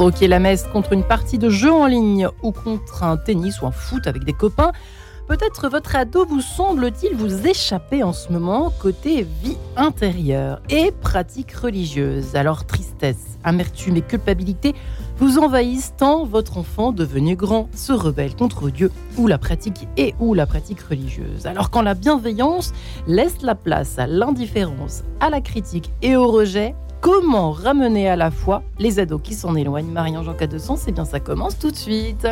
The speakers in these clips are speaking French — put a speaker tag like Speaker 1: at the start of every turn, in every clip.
Speaker 1: Troquer la messe contre une partie de jeu en ligne ou contre un tennis ou un foot avec des copains. Peut-être votre ado vous semble-t-il vous échapper en ce moment côté vie intérieure et pratique religieuse. Alors tristesse, amertume et culpabilité vous envahissent tant votre enfant devenu grand se rebelle contre Dieu ou la pratique et ou la pratique religieuse. Alors quand la bienveillance laisse la place à l'indifférence, à la critique et au rejet, comment ramener à la fois les ados qui s'en éloignent Marie-Ange de sens Eh bien ça commence tout de suite.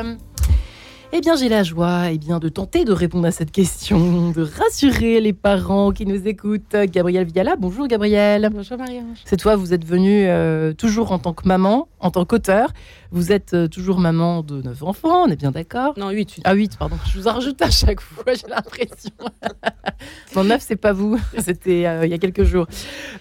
Speaker 1: Eh bien, j'ai la joie eh bien, de tenter de répondre à cette question, de rassurer les parents qui nous écoutent. Gabrielle Viala, bonjour Gabrielle.
Speaker 2: Bonjour Marie-Ange.
Speaker 1: C'est toi, vous êtes venue euh, toujours en tant que maman, en tant qu'auteur. Vous êtes euh, toujours maman de neuf enfants, on est bien d'accord
Speaker 2: Non, 8.
Speaker 1: Ah, 8, pardon. Je vous en rajoute à chaque fois, j'ai l'impression. non, 9, c'est pas vous. C'était euh, il y a quelques jours.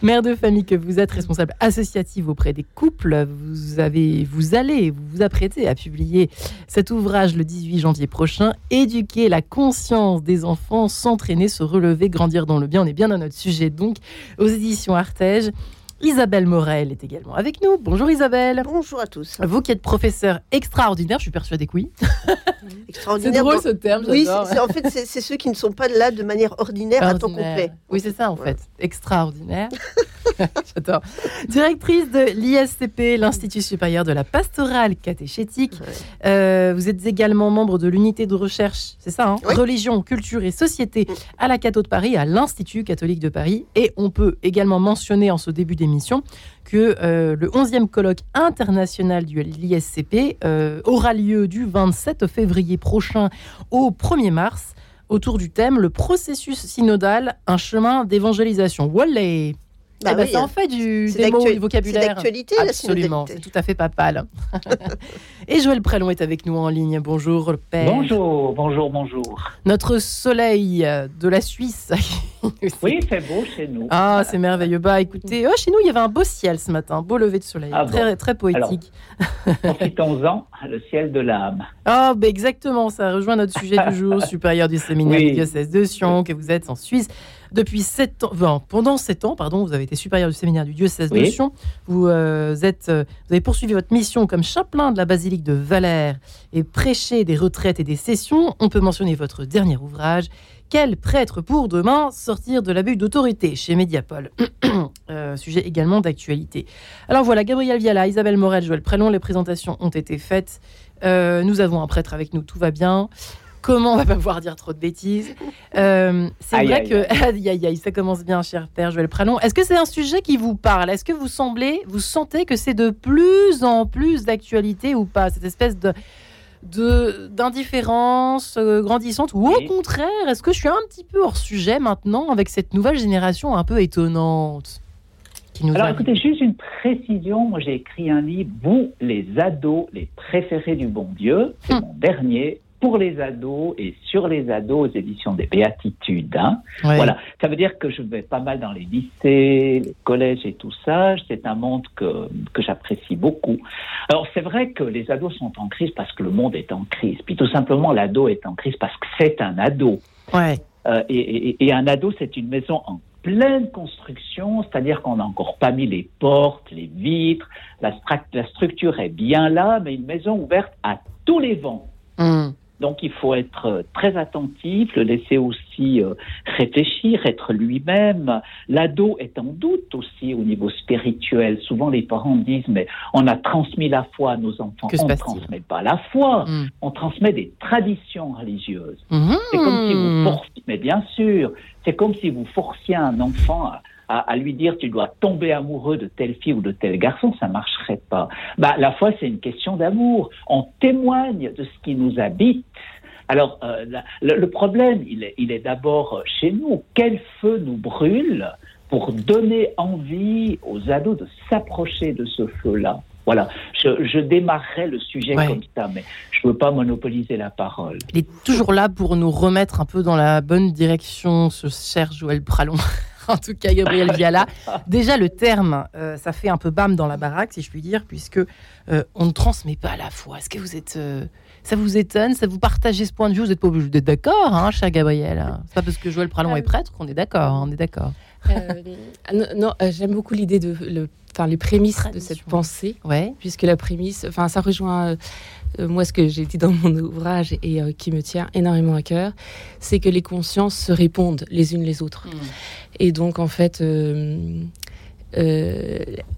Speaker 1: Mère de famille que vous êtes, responsable associative auprès des couples. Vous, avez, vous allez vous, vous apprêtez à publier cet ouvrage le 18 janvier prochain. Éduquer la conscience des enfants, s'entraîner, se relever, grandir dans le bien. On est bien dans notre sujet, donc, aux éditions Artege. Isabelle Morel est également avec nous. Bonjour Isabelle.
Speaker 3: Bonjour à tous.
Speaker 1: Vous qui êtes professeur extraordinaire, je suis persuadée que oui.
Speaker 3: extraordinaire.
Speaker 1: C'est drôle ce terme.
Speaker 3: Oui, c'est, en fait, c'est, ceux qui ne sont pas là de manière ordinaire, à temps complet.
Speaker 1: Oui, c'est ça en fait. Extraordinaire. J'adore. Directrice de l'ISCP, l'Institut supérieur de la pastorale catéchétique. Euh, vous êtes également membre de l'unité de recherche, c'est ça, hein Religion, culture et société mm. à la Cato de Paris, à l'Institut catholique de Paris. Et on peut également mentionner en ce début d'émission que euh, le 11e colloque international du l'ISCP euh, aura lieu du 27 février prochain au 1er mars autour du thème le processus synodal, un chemin d'évangélisation. Wallay bah eh ben, ça en fait du, des mots, du vocabulaire.
Speaker 3: C'est d'actualité,
Speaker 1: Absolument, c'est tout à fait papal. Et Joël Prélon est avec nous en ligne. Bonjour, le père.
Speaker 4: Bonjour, bonjour, bonjour.
Speaker 1: Notre soleil de la Suisse.
Speaker 4: oui, c'est beau chez nous.
Speaker 1: Ah, c'est merveilleux. Bah, écoutez, oh, chez nous, il y avait un beau ciel ce matin, beau lever de soleil, ah très, très poétique.
Speaker 4: Profitons-en, le ciel de l'âme.
Speaker 1: Ah, bah, exactement, ça rejoint notre sujet du jour, supérieur du séminaire du diocèse de Sion, que vous êtes en Suisse. Depuis sept ans, pendant sept ans, pardon, vous avez été supérieur du séminaire du diocèse de Sion. Vous, euh, êtes, euh, vous avez poursuivi votre mission comme chapelain de la basilique de Valère et prêché des retraites et des sessions. On peut mentionner votre dernier ouvrage, Quel prêtre pour demain sortir de l'abus d'autorité chez Mediapol euh, Sujet également d'actualité. Alors voilà, Gabriel Viala, Isabelle Morel, Joël Prélon, les présentations ont été faites. nous avons un prêtre avec nous, tout va bien. Comment on va pas pouvoir dire trop de bêtises euh, C'est vrai que aïe, aïe, ça commence bien, cher père Joël Pralon. Est-ce que c'est un sujet qui vous parle? Est-ce que vous semblez, vous sentez que c'est de plus en plus d'actualité ou pas? Cette espèce de d'indifférence euh, grandissante ou au contraire, est-ce que je suis un petit peu hors sujet maintenant avec cette nouvelle génération un peu étonnante
Speaker 4: qui nous Alors écoutez, juste une précision, moi j'ai écrit un livre, Vous les ados, les préférés du bon Dieu, c'est hum. mon dernier, pour les ados et sur les ados aux éditions des Béatitudes. Hein. Voilà, ça veut dire que je vais pas mal dans les lycées, les collèges et tout ça. C'est un monde que, que j'apprécie beaucoup. Alors c'est vrai que les ados sont en crise parce que le monde est en crise. Puis tout simplement l'ado est en crise parce que c'est un ado.
Speaker 1: Ouais.
Speaker 4: Euh, et, et, un ado c'est une maison en pleine construction, c'est-à-dire qu'on n'a encore pas mis les portes, les vitres, la, la, structure est bien là, mais une maison ouverte à tous les vents. Hum. Donc il faut être euh, très attentif, le laisser aussi euh, réfléchir, être lui-même. L'ado est en doute aussi au niveau spirituel. Souvent les parents disent mais on a transmis la foi à nos enfants. on ne transmet pas la foi, hmm. on transmet des traditions religieuses. Hmm. C'est comme si vous forciez, mais bien sûr, c'est comme si vous forciez un enfant à à, lui dire tu dois tomber amoureux de telle fille ou de tel garçon, ça marcherait pas. Bah, la foi, c'est une question d'amour. On témoigne de ce qui nous habite. Alors, euh, le, problème, il est, il est d'abord chez nous. Quel feu nous brûle pour donner envie aux ados de s'approcher de ce feu-là? Voilà, je, je, démarrerai le sujet comme ça, mais je ne veux pas monopoliser la parole.
Speaker 1: Il est toujours là pour nous remettre un peu dans la bonne direction, ce cher Joël Pralon. en tout cas Gabriel Viala. Déjà, le terme, euh, ça fait un peu bam dans la baraque, si je puis dire, puisque euh, on ne transmet pas la foi. Est-ce que vous êtes. Euh, ça vous étonne? Ça vous partagez ce point de vue? Vous n'êtes pas obligé d'être d'accord, hein, cher Gabriel? C'est pas parce que Joël Pralon est prêtre qu'on est d'accord. Hein, on est d'accord.
Speaker 2: Euh, non, j'aime beaucoup l'idée de le, enfin, les prémices de cette pensée,
Speaker 1: ouais.
Speaker 2: puisque la prémisse, enfin, ça rejoint moi ce que j'ai dit dans mon ouvrage et qui me tient énormément à cœur, c'est que les consciences se répondent les unes les autres. Hmm. Et donc en fait, on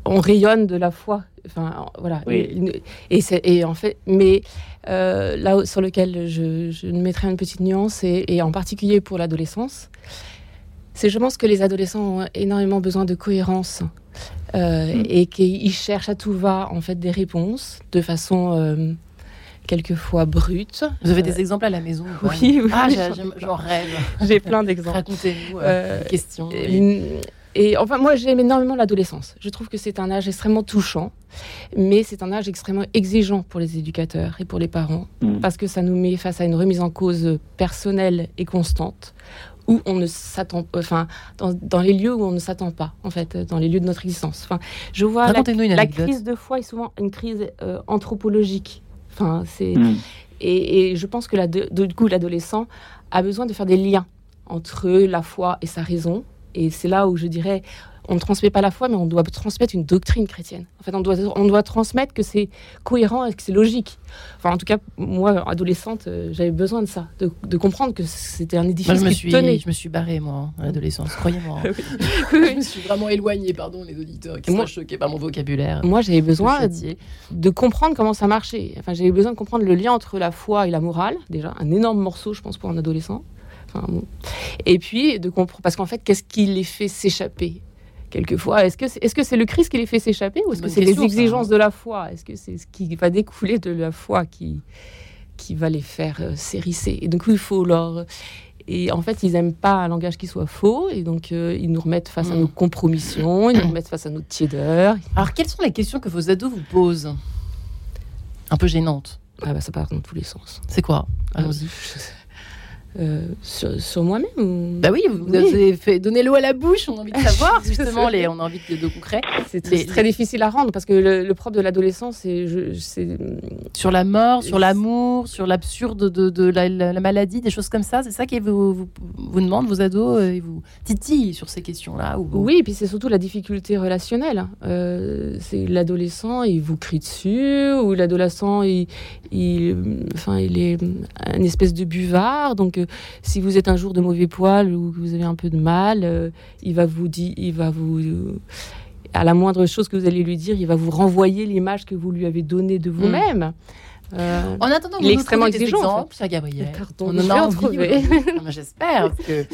Speaker 2: rayonne de la foi. Enfin, voilà. Et, et, en fait, mais là sur lequel je, je mettrai une petite nuance, et en particulier pour l'adolescence, c'est je pense que les adolescents ont énormément besoin de cohérence euh, mm. et qu'ils cherchent à tout va en fait des réponses de façon euh, quelquefois brute.
Speaker 1: Vous avez des euh, exemples à la maison
Speaker 2: Oui, oui.
Speaker 1: Ah, j'en rêve.
Speaker 2: J'ai plein d'exemples.
Speaker 1: Racontez-nous euh, questions.
Speaker 2: Et, enfin, moi, j'aime énormément l'adolescence. Je trouve que c'est un âge extrêmement touchant, mais c'est un âge extrêmement exigeant pour les éducateurs et pour les parents, mm. parce que ça nous met face à une remise en cause personnelle et constante, où on ne s'attend, enfin, dans, les lieux où on ne s'attend pas, en fait, dans les lieux de notre existence. Enfin, je vois la, la, crise de foi est souvent une crise euh, anthropologique. Enfin, c'est hmm. et, je pense que la, de, du coup, l'adolescent a besoin de faire des liens entre la foi et sa raison. Et c'est là où je dirais, on ne transmet pas la foi, mais on doit transmettre une doctrine chrétienne. En fait, on doit, on doit transmettre que c'est cohérent et que c'est logique. Enfin, en tout cas, moi, adolescente, euh, j'avais besoin de ça, de, comprendre que c'était un édifice
Speaker 1: je me
Speaker 2: qui
Speaker 1: suis,
Speaker 2: tenait.
Speaker 1: Je me suis barrée, moi, à l'adolescence, croyez-moi. je me suis vraiment éloignée, pardon, les auditeurs qui sont choqués par mon vocabulaire.
Speaker 2: Moi, j'avais besoin de, comprendre comment ça marchait. Enfin, j'avais besoin de comprendre le lien entre la foi et la morale. Déjà, un énorme morceau, je pense, pour un adolescent. Enfin, Et puis, de comprendre, parce qu'en fait, qu'est-ce qui les fait s'échapper? Quelquefois. Est-ce que c'est est -ce c'est le Christ qui les fait s'échapper ou est-ce que c'est les exigences hein. de la foi? Est-ce que c'est ce qui va découler de la foi qui, qui va les faire euh, s'hérisser? Et donc, il faut leur. Et en fait, ils n'aiment pas un langage qui soit faux, et donc euh, ils nous remettent face à hmm. nos compromissions, ils nous remettent face à notre tiédeur.
Speaker 1: Alors, quelles sont les questions que vos ados vous posent? Un peu gênantes.
Speaker 2: Ah bah ça part dans tous les sens.
Speaker 1: C'est quoi? Allons-y.
Speaker 2: Euh, sur, moi-même
Speaker 1: Bah oui, vous, avez fait donner l'eau à la bouche, on a envie de savoir, justement, les, on a envie de, de concret.
Speaker 2: C'est très, difficile à rendre parce que le, propre de l'adolescence, c'est.
Speaker 1: Sur la mort, sur l'amour, sur l'absurde de, de la, maladie, des choses comme ça, c'est ça qui vous, vous, vous, demande, vos ados, euh, et vous titillent sur ces questions-là
Speaker 2: Oui, et puis c'est surtout la difficulté relationnelle. Euh, c'est l'adolescent, il vous crie dessus, ou l'adolescent, il, il, enfin, il est une espèce de buvard, donc si vous êtes un jour de mauvais poil ou que vous avez un peu de mal, euh, il va vous dire, il va vous à la moindre chose que vous allez lui dire, il va vous renvoyer l'image que vous lui avez donnée de vous-même.
Speaker 1: Euh, en attendant,
Speaker 2: il est extrêmement exigeant.
Speaker 1: Cher Gabriel.
Speaker 2: on en a
Speaker 1: trouvé. J'espère. que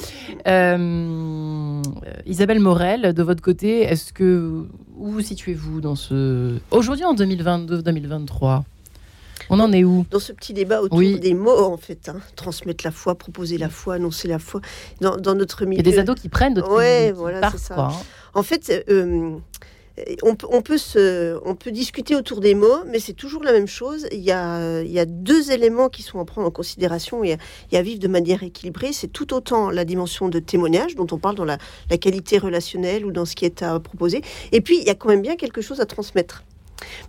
Speaker 1: euh, Isabelle Morel, de votre côté, est-ce que où vous situez-vous dans ce aujourd'hui en 2022-2023 on en est où
Speaker 3: Dans ce petit débat autour des mots, en fait. Hein. Transmettre la foi, proposer la foi, annoncer la foi. Dans, notre milieu.
Speaker 1: Il y a des ados qui prennent d'autres
Speaker 3: Ouais, voilà, c'est ça. Hein. En fait, euh, on, peut se, on peut discuter autour des mots, mais c'est toujours la même chose. Il y, a, il y a deux éléments qui sont à prendre en considération et à, vivre de manière équilibrée. C'est tout autant la dimension de témoignage, dont on parle dans la, la qualité relationnelle ou dans ce qui est à proposer. Et puis, il y a quand même bien quelque chose à transmettre.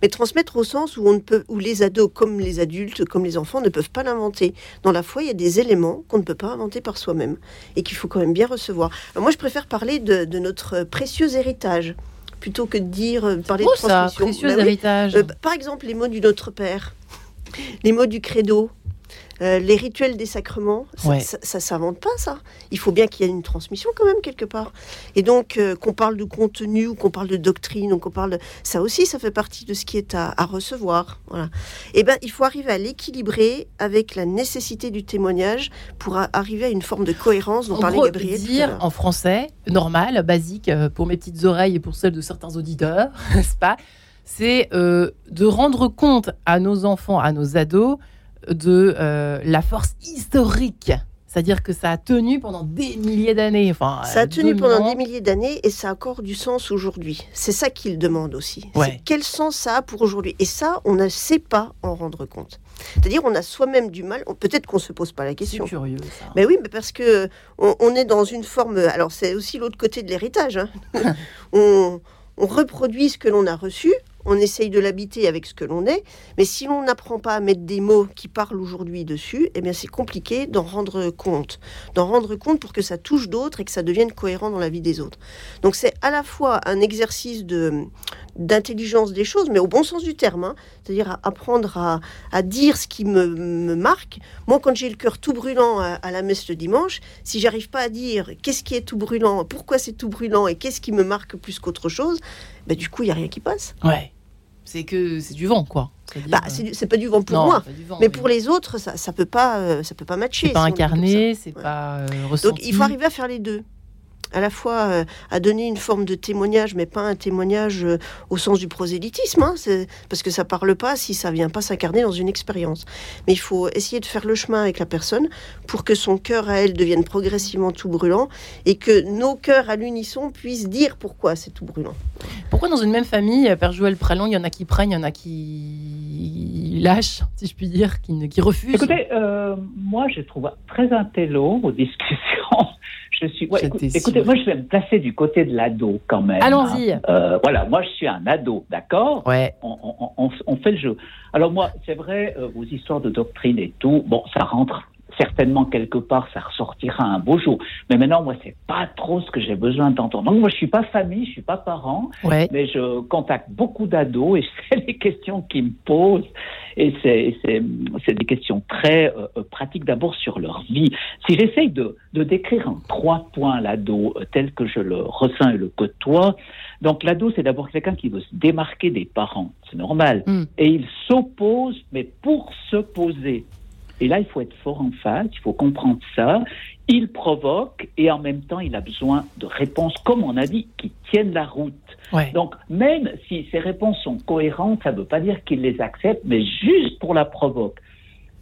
Speaker 3: Mais transmettre au sens où, on ne peut, où les ados, comme les adultes, comme les enfants, ne peuvent pas l'inventer. Dans la foi, il y a des éléments qu'on ne peut pas inventer par soi-même et qu'il faut quand même bien recevoir. moi, je préfère parler de, notre précieux héritage plutôt que de dire euh, parler de transmission.
Speaker 1: précieux bah héritage. Euh,
Speaker 3: par exemple, les mots du Notre Père, les mots du Credo, euh, les rituels des sacrements, ça, ne s'invente pas, ça. Il faut bien qu'il y ait une transmission quand même quelque part. Et donc euh, qu'on parle de contenu ou qu'on parle de doctrine ou qu'on parle de... ça aussi, ça fait partie de ce qui est à, recevoir. Voilà. Et eh ben, il faut arriver à l'équilibrer avec la nécessité du témoignage pour arriver à une forme de cohérence dont
Speaker 1: en
Speaker 3: parlait
Speaker 1: gros,
Speaker 3: Gabriel.
Speaker 1: Dire en français normal, basique euh, pour mes petites oreilles et pour celles de certains auditeurs, n'est-ce pas? C'est de rendre compte à nos enfants, à nos ados de euh, la force historique. C'est-à-dire que ça a tenu pendant des milliers d'années. Enfin,
Speaker 3: ça a tenu pendant des milliers d'années et ça a encore du sens aujourd'hui. C'est ça qu'il demande aussi. Quel sens ça a pour aujourd'hui? Et ça, on ne sait pas en rendre compte. C'est-à-dire, on a soi-même du mal. Peut-être qu'on se pose pas la question.
Speaker 1: C'est curieux. Ça.
Speaker 3: Mais oui, mais parce que on, est dans une forme. Alors, c'est aussi l'autre côté de l'héritage. Hein. on, on reproduit ce que l'on a reçu on essaye de l'habiter avec ce que l'on est. Mais si l'on n'apprend pas à mettre des mots qui parlent aujourd'hui dessus, eh bien c'est compliqué d'en rendre compte, d'en rendre compte pour que ça touche d'autres et que ça devienne cohérent dans la vie des autres. Donc c'est à la fois un exercice de d'intelligence des choses, mais au bon sens du terme, hein. c'est-à-dire apprendre à, dire ce qui me, marque. Moi, quand j'ai le cœur tout brûlant à, la messe le dimanche, si j'arrive pas à dire qu'est-ce qui est tout brûlant, pourquoi c'est tout brûlant et qu'est-ce qui me marque plus qu'autre chose, bah, du coup, il y a rien qui passe.
Speaker 1: Ouais. C'est que c'est du vent, quoi.
Speaker 3: Bah, c'est pas du vent pour moi, mais pour les autres, ça, ça peut pas, euh, ça peut pas matcher.
Speaker 1: C'est pas incarné, c'est pas euh,
Speaker 3: Donc il faut arriver à faire les deux à la fois euh, à donner une forme de témoignage, mais pas un témoignage euh, au sens du prosélytisme, hein, parce que ça parle pas si ça vient pas s'incarner dans une expérience. Mais il faut essayer de faire le chemin avec la personne pour que son cœur à elle devienne progressivement tout brûlant et que nos cœurs à l'unisson puissent dire pourquoi c'est tout brûlant.
Speaker 1: Pourquoi dans une même famille, Père Joël Pralon, il y en a qui prennent, il y en a qui lâchent, si je puis dire, qui, qui refusent?
Speaker 4: Écoutez, euh, moi je trouve très intello aux discussions je suis. écoutez, moi, je vais me placer du côté de l'ado quand même.
Speaker 1: Allons-y.
Speaker 4: Hein. Euh, voilà, moi, je suis un ado, d'accord?
Speaker 1: Ouais.
Speaker 4: On, fait le jeu. Alors moi, c'est vrai, euh, vos histoires de doctrine et tout, bon, ça rentre certainement quelque part ça ressortira un beau jour. Mais maintenant, moi, c'est pas trop ce que j'ai besoin d'entendre. Donc, moi, je suis pas famille, je suis pas parent, mais je contacte beaucoup d'ados et c'est les questions qu'ils me posent. Et c'est des questions très euh, pratiques d'abord sur leur vie. Si j'essaye de, de, décrire en trois points l'ado euh, tel que je le ressens et le côtoie, donc l'ado, c'est d'abord quelqu'un qui veut se démarquer des parents, c'est normal. Hmm. Et il s'oppose, mais pour se poser. Et là, il faut être fort en face, il faut comprendre ça. Il provoque et en même temps, il a besoin de réponses, comme on a dit, qui tiennent la route. Donc, même si ces réponses sont cohérentes, ça ne veut pas dire qu'il les accepte, mais juste pour la provoque.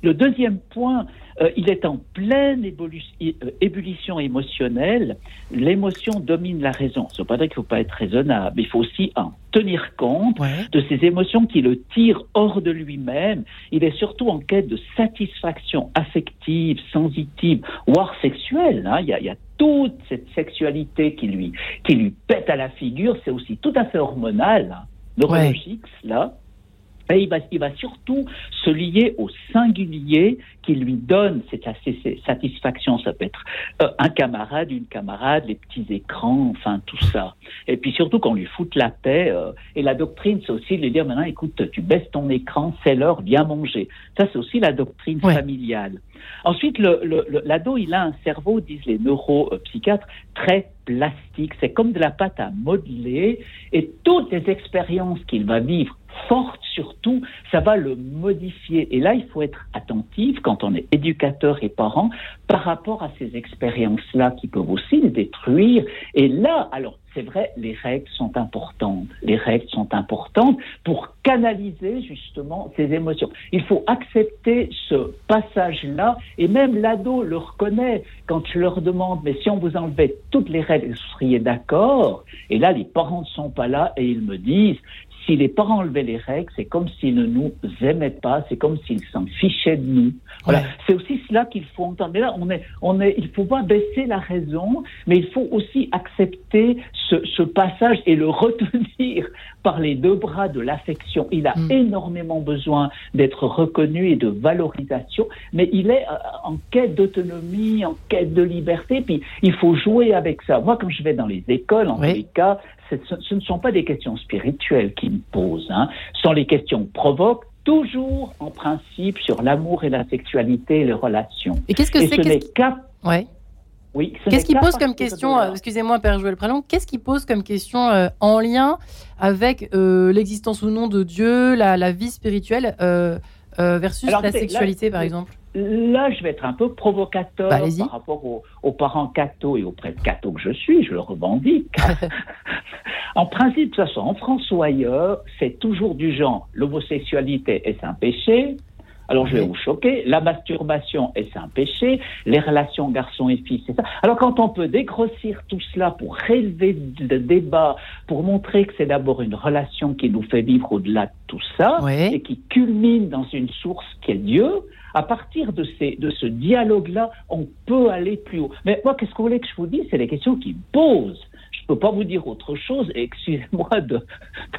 Speaker 4: Le deuxième point, euh, il est en pleine euh, ébullition émotionnelle. L'émotion domine la raison. Ça ne veut pas dire qu'il ne faut pas être raisonnable, il faut aussi en tenir compte de ces émotions qui le tirent hors de lui-même. Il est surtout en quête de satisfaction affective, sensitive, voire sexuelle. Hein. Il, y a, il, y a, toute cette sexualité qui lui, qui lui pète à la figure. C'est aussi tout à fait hormonal, hein, neurologique, là. Et il va, il va surtout se lier au singulier qui lui donne cette satisfaction. Ça peut être euh, un camarade, une camarade, les petits écrans, enfin tout ça. Et puis surtout qu'on lui foute la paix. Euh, et la doctrine, c'est aussi de lui dire maintenant, écoute, tu baisses ton écran, c'est l'heure, viens manger. Ça, c'est aussi la doctrine familiale. Ensuite, l'ado, il a un cerveau, disent les neuropsychiatres, très plastique. C'est comme de la pâte à modeler. Et toutes les expériences qu'il va vivre fortes surtout, ça va le modifier. Et là, il faut être attentif quand on est éducateur et parent par rapport à ces expériences-là qui peuvent aussi les détruire. Et là, alors, c'est vrai, les règles sont importantes. Les règles sont importantes pour canaliser justement ces émotions. Il faut accepter ce passage-là et même l'ado le reconnaît quand je leur demande mais si on vous enlevait toutes les règles, vous seriez d'accord? Et là, les parents ne sont pas là et ils me disent si les parents enlevaient les règles, c'est comme s'ils ne nous aimaient pas, c'est comme s'ils s'en fichaient de nous. Voilà. C'est aussi cela qu'il faut entendre. Mais là, on est, on est, il faut pas baisser la raison, mais il faut aussi accepter ce, ce passage et le retenir par les deux bras de l'affection. Il a mm. énormément besoin d'être reconnu et de valorisation, mais il est euh, en quête d'autonomie, en quête de liberté, puis il faut jouer avec ça. Moi, quand je vais dans les écoles, en tous les cas, ce ne sont pas des questions spirituelles qui me posent, hein. ce sont les questions provoquent toujours en principe sur l'amour et la sexualité et les relations.
Speaker 1: Et qu'est-ce que c'est
Speaker 4: ce
Speaker 1: Ouais. Oui, qu'est-ce qui pose comme question, euh, excusez-moi Père Joël Pralon, qu'est-ce qui pose comme question euh, en lien avec euh, l'existence ou non de Dieu, la, vie spirituelle versus la sexualité par exemple?
Speaker 4: Là, je vais être un peu provocateur bah, par rapport aux, parents cathos et aux prêtres cathos que je suis, je le revendique. en principe, ça soit en France ou ailleurs, c'est toujours du genre l'homosexualité est un péché, alors je vais vous choquer, la masturbation est un péché, les relations garçons et filles, c'est ça? Alors quand on peut dégrossir tout cela pour rélever le débat, pour montrer que c'est d'abord une relation qui nous fait vivre au-delà de tout ça, et qui culmine dans une source qui est Dieu, à partir de, ces, de ce dialogue-là, on peut aller plus haut. Mais moi, qu'est-ce que vous voulez que je vous dise? C'est les questions qui me posent. Je ne peux pas vous dire autre chose, excusez-moi de,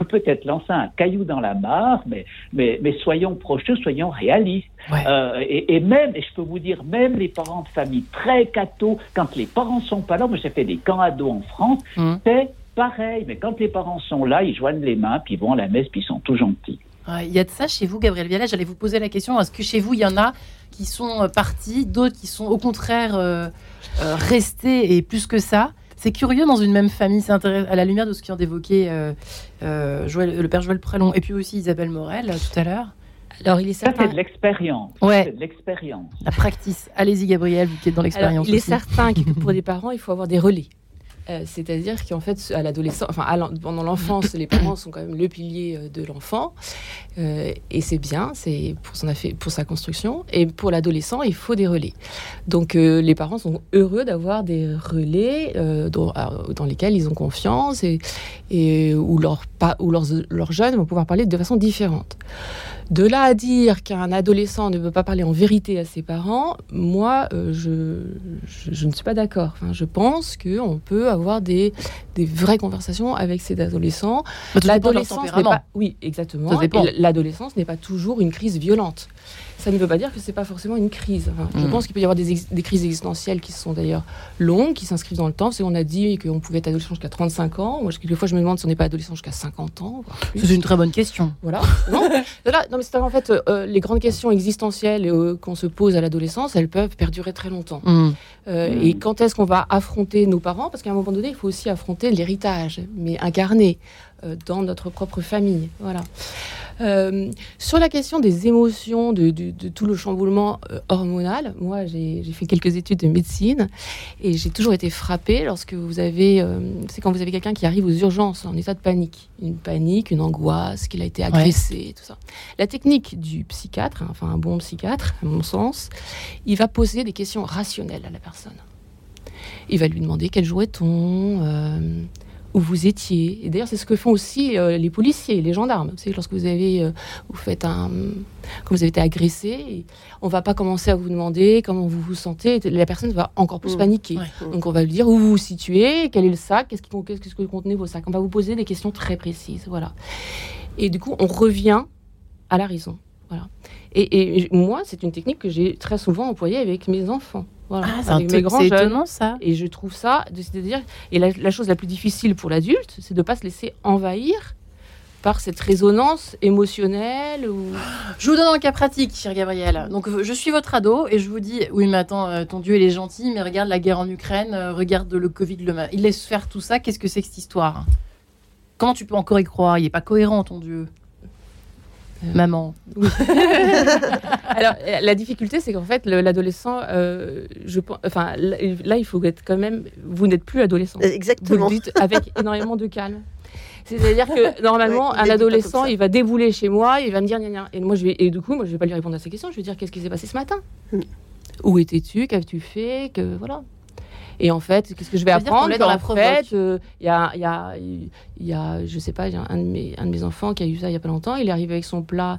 Speaker 4: peut-être lancer un caillou dans la mare, mais, mais, mais soyons proches, soyons réalistes. Euh, et, même, et je peux vous dire, même les parents de famille très cathos, quand les parents sont pas là, moi j'ai fait des camps ados en France, hum. c'est pareil, mais quand les parents sont là, ils joignent les mains, puis ils vont à la messe, puis ils sont tout gentils.
Speaker 1: Il y a de ça chez vous, Gabriel Vialet. J'allais vous poser la question est-ce que chez vous, il y en a qui sont euh, partis, d'autres qui sont au contraire euh, restés et plus que ça? C'est curieux dans une même famille, c'est à la lumière de ce vient d'évoquer euh, euh le père Joël Prelon et puis aussi Isabelle Morel euh, tout à l'heure.
Speaker 4: Alors, il est certain. Ça, c'est de l'expérience.
Speaker 1: Ouais.
Speaker 4: de l'expérience.
Speaker 1: La practice. Allez-y, Gabriel, vous qui êtes dans l'expérience.
Speaker 2: Il est certain que pour des parents, il faut avoir des relais. Euh, c'est-à-dire qu'en fait, à l'adolescence, enfin, pendant l'enfance, les parents sont quand même le pilier euh, de l'enfant, euh, et c'est bien, c'est pour son pour sa construction. Et pour l'adolescent, il faut des relais. Donc, les parents sont heureux d'avoir des relais dans, dans, lesquels ils ont confiance et, et où leurs, leurs jeunes vont pouvoir parler de façon différente. De là à dire qu'un adolescent ne veut pas parler en vérité à ses parents, moi, euh, je, je, ne suis pas d'accord. Enfin, je pense qu'on peut avoir des, des vraies conversations avec ces adolescents.
Speaker 1: L'adolescence n'est pas...
Speaker 2: Oui, exactement. L'adolescence n'est pas toujours une crise violente ça ne veut pas dire que c'est pas forcément une crise. Je mm. pense qu'il peut y avoir des, des, crises existentielles qui sont d'ailleurs longues, qui s'inscrivent dans le temps. C'est on a dit qu'on pouvait être adolescent jusqu'à 35 ans. Moi, quelquefois, je me demande si on n'est pas adolescent jusqu'à 50 ans.
Speaker 1: C'est une très bonne question.
Speaker 2: Voilà. non, non, mais c'est en fait euh, les grandes questions existentielles euh, qu'on se pose à l'adolescence, elles peuvent perdurer très longtemps. Mm. Euh, mm. Et quand est-ce qu'on va affronter nos parents? Parce qu'à un moment donné, il faut aussi affronter l'héritage, mais incarné dans notre propre famille. Voilà. Euh, sur la question des émotions, de, tout le chamboulement euh, hormonal, moi j'ai fait quelques études de médecine et j'ai toujours été frappée lorsque vous avez, euh, c'est quand vous avez quelqu'un qui arrive aux urgences en état de panique, une panique, une angoisse, qu'il a été agressé, tout ça. La technique du psychiatre, hein, enfin un bon psychiatre, à mon sens, il va poser des questions rationnelles à la personne. Il va lui demander quel jour est-on où vous étiez. Et d'ailleurs, c'est ce que font aussi euh, les policiers, les gendarmes. Savez, lorsque vous avez, euh, vous faites un, quand vous avez été agressé, on va pas commencer à vous demander comment vous vous sentez. La personne va encore plus mmh. paniquer. Donc, on va lui dire où vous vous situez, quel est le sac, qu'est-ce, qui, qu'est-ce que contenait vos sacs. On va vous poser des questions très précises, voilà. Et du coup, on revient à la raison, voilà. Et, moi, c'est une technique que j'ai très souvent employée avec mes enfants.
Speaker 1: Voilà, ah, avec mes grands jeunes. ça.
Speaker 2: Et je trouve ça, c'est-à-dire, et la, chose la plus difficile pour l'adulte, c'est de ne pas se laisser envahir par cette résonance émotionnelle ou...
Speaker 1: Je vous donne un cas pratique, cher Gabriel. Donc, je suis votre ado et je vous dis, oui, mais attends, euh, ton Dieu, il est gentil, mais regarde la guerre en Ukraine, euh, regarde le Covid, le il laisse faire tout ça. Qu'est-ce que c'est que cette histoire? Comment tu peux encore y croire? Il n'est pas cohérent, ton Dieu. Euh, maman.
Speaker 2: Alors, la difficulté, c'est qu'en fait, l'adolescent, euh, je enfin, là, il faut être quand même. Vous n'êtes plus adolescent.
Speaker 3: Exactement.
Speaker 2: Vous le dites avec énormément de calme. C'est-à-dire que normalement, un adolescent, il va débouler chez moi, il va me dire gna, Et moi, je vais, et du coup, moi, je vais pas lui répondre à ces questions. Je vais dire qu'est-ce qui s'est passé ce matin? Mm. Où étais-tu? Qu'avais-tu fait? Que voilà. Et en fait, qu'est-ce que je vais apprendre
Speaker 1: dans la fait,
Speaker 2: euh, il y, a, y, a, y a, je sais pas, un de, mes, un de mes enfants qui a eu ça il y a pas longtemps. Il est arrivé avec son plat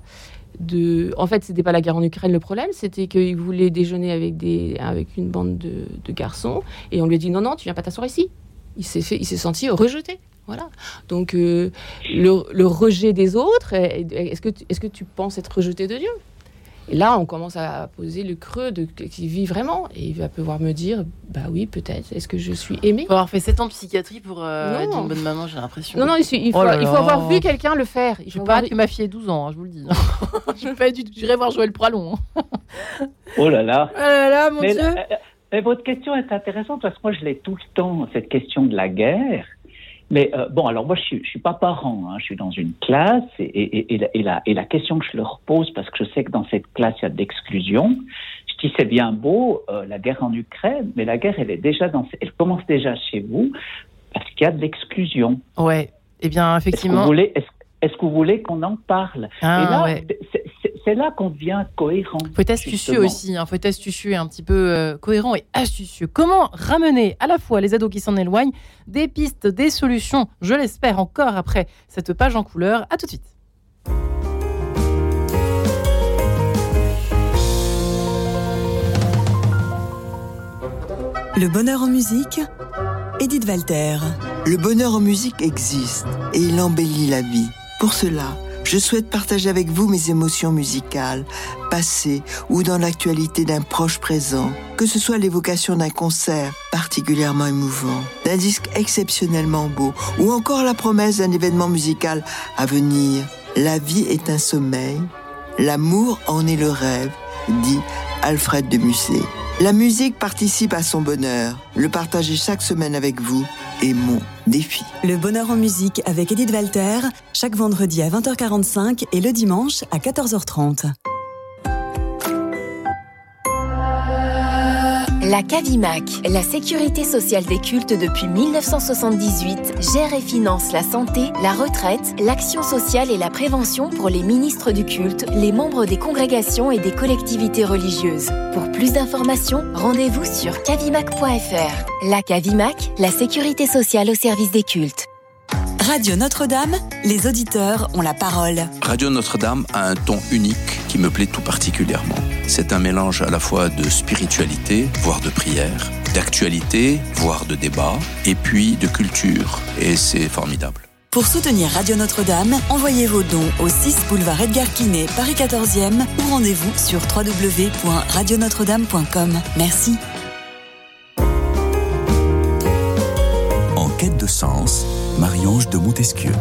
Speaker 2: de. En fait, c'était pas la guerre en Ukraine le problème, c'était qu'il voulait déjeuner avec, des, avec une bande de, de, garçons. Et on lui a dit non, non, tu viens pas t'asseoir ici. Il s'est, fait, il s'est senti rejeté. Voilà. Donc, euh, le, le, rejet des autres, est-ce que, est-ce que tu penses être rejeté de Dieu? Et là, on commence à poser le creux de qui vit vraiment. Et il va pouvoir me dire, bah oui, peut-être. Est-ce que je suis aimée
Speaker 1: Pour avoir fait 7 ans de psychiatrie pour euh, être une bonne maman, j'ai l'impression.
Speaker 2: Non, non, il, faut, oh il faut, avoir vu quelqu'un le faire.
Speaker 1: Je ne pas que ma fille ait 12 ans, hein, je vous le dis. je pas du J'irai voir Joël Pralon.
Speaker 4: Hein. oh là là.
Speaker 1: Oh là là, mon Dieu.
Speaker 4: mais votre question est intéressante parce que moi, je l'ai tout le temps, cette question de la guerre. Mais euh, bon, alors moi, je suis, je suis pas parent, hein, je suis dans une classe et, et, et, la, et, la, et la question que je leur pose, parce que je sais que dans cette classe, il y a de l'exclusion, je dis c'est bien beau, euh, la guerre en Ukraine, mais la guerre, elle est déjà dans, elle commence déjà chez vous parce qu'il y a de l'exclusion.
Speaker 1: Ouais. Eh bien, effectivement.
Speaker 4: Est-ce que vous voulez qu'on en parle?
Speaker 1: Ah,
Speaker 4: Et là, c'est là qu'on devient cohérent.
Speaker 1: Faut être astucieux aussi, il hein, faut être astucieux et un petit peu euh, cohérent et astucieux. Comment ramener à la fois les ados qui s'en éloignent, des pistes, des solutions, je l'espère encore après cette page en couleur. À tout de suite.
Speaker 5: Le bonheur en musique, Edith Walter.
Speaker 6: Le bonheur en musique existe et il embellit la vie. Pour cela, je souhaite partager avec vous mes émotions musicales, passées ou dans l'actualité d'un proche présent, que ce soit l'évocation d'un concert particulièrement émouvant, d'un disque exceptionnellement beau ou encore la promesse d'un événement musical à venir. La vie est un sommeil, l'amour en est le rêve, dit Alfred de Musset. La musique participe à son bonheur. Le partager chaque semaine avec vous est mon défi.
Speaker 5: Le bonheur en musique avec Edith Walter, chaque vendredi à 20h45 et le dimanche à 14h30.
Speaker 7: La CAVIMAC, la sécurité sociale des cultes depuis 1978, gère et finance la santé, la retraite, l'action sociale et la prévention pour les ministres du culte, les membres des congrégations et des collectivités religieuses. Pour plus d'informations, rendez-vous sur cavimac.fr. La CAVIMAC, la sécurité sociale au service des cultes.
Speaker 5: Radio Notre-Dame, les auditeurs ont la parole.
Speaker 8: Radio Notre-Dame a un ton unique qui me plaît tout particulièrement. C'est un mélange à la fois de spiritualité, voire de prière, d'actualité, voire de débat, et puis de culture. Et c'est formidable.
Speaker 5: Pour soutenir Radio Notre-Dame, envoyez vos dons au 6 boulevard Edgar Quinet, Paris 14e ou rendez-vous sur www.radionotre-dame.com. Merci.
Speaker 9: En quête de sens, Marie-Ange de Montesquieu.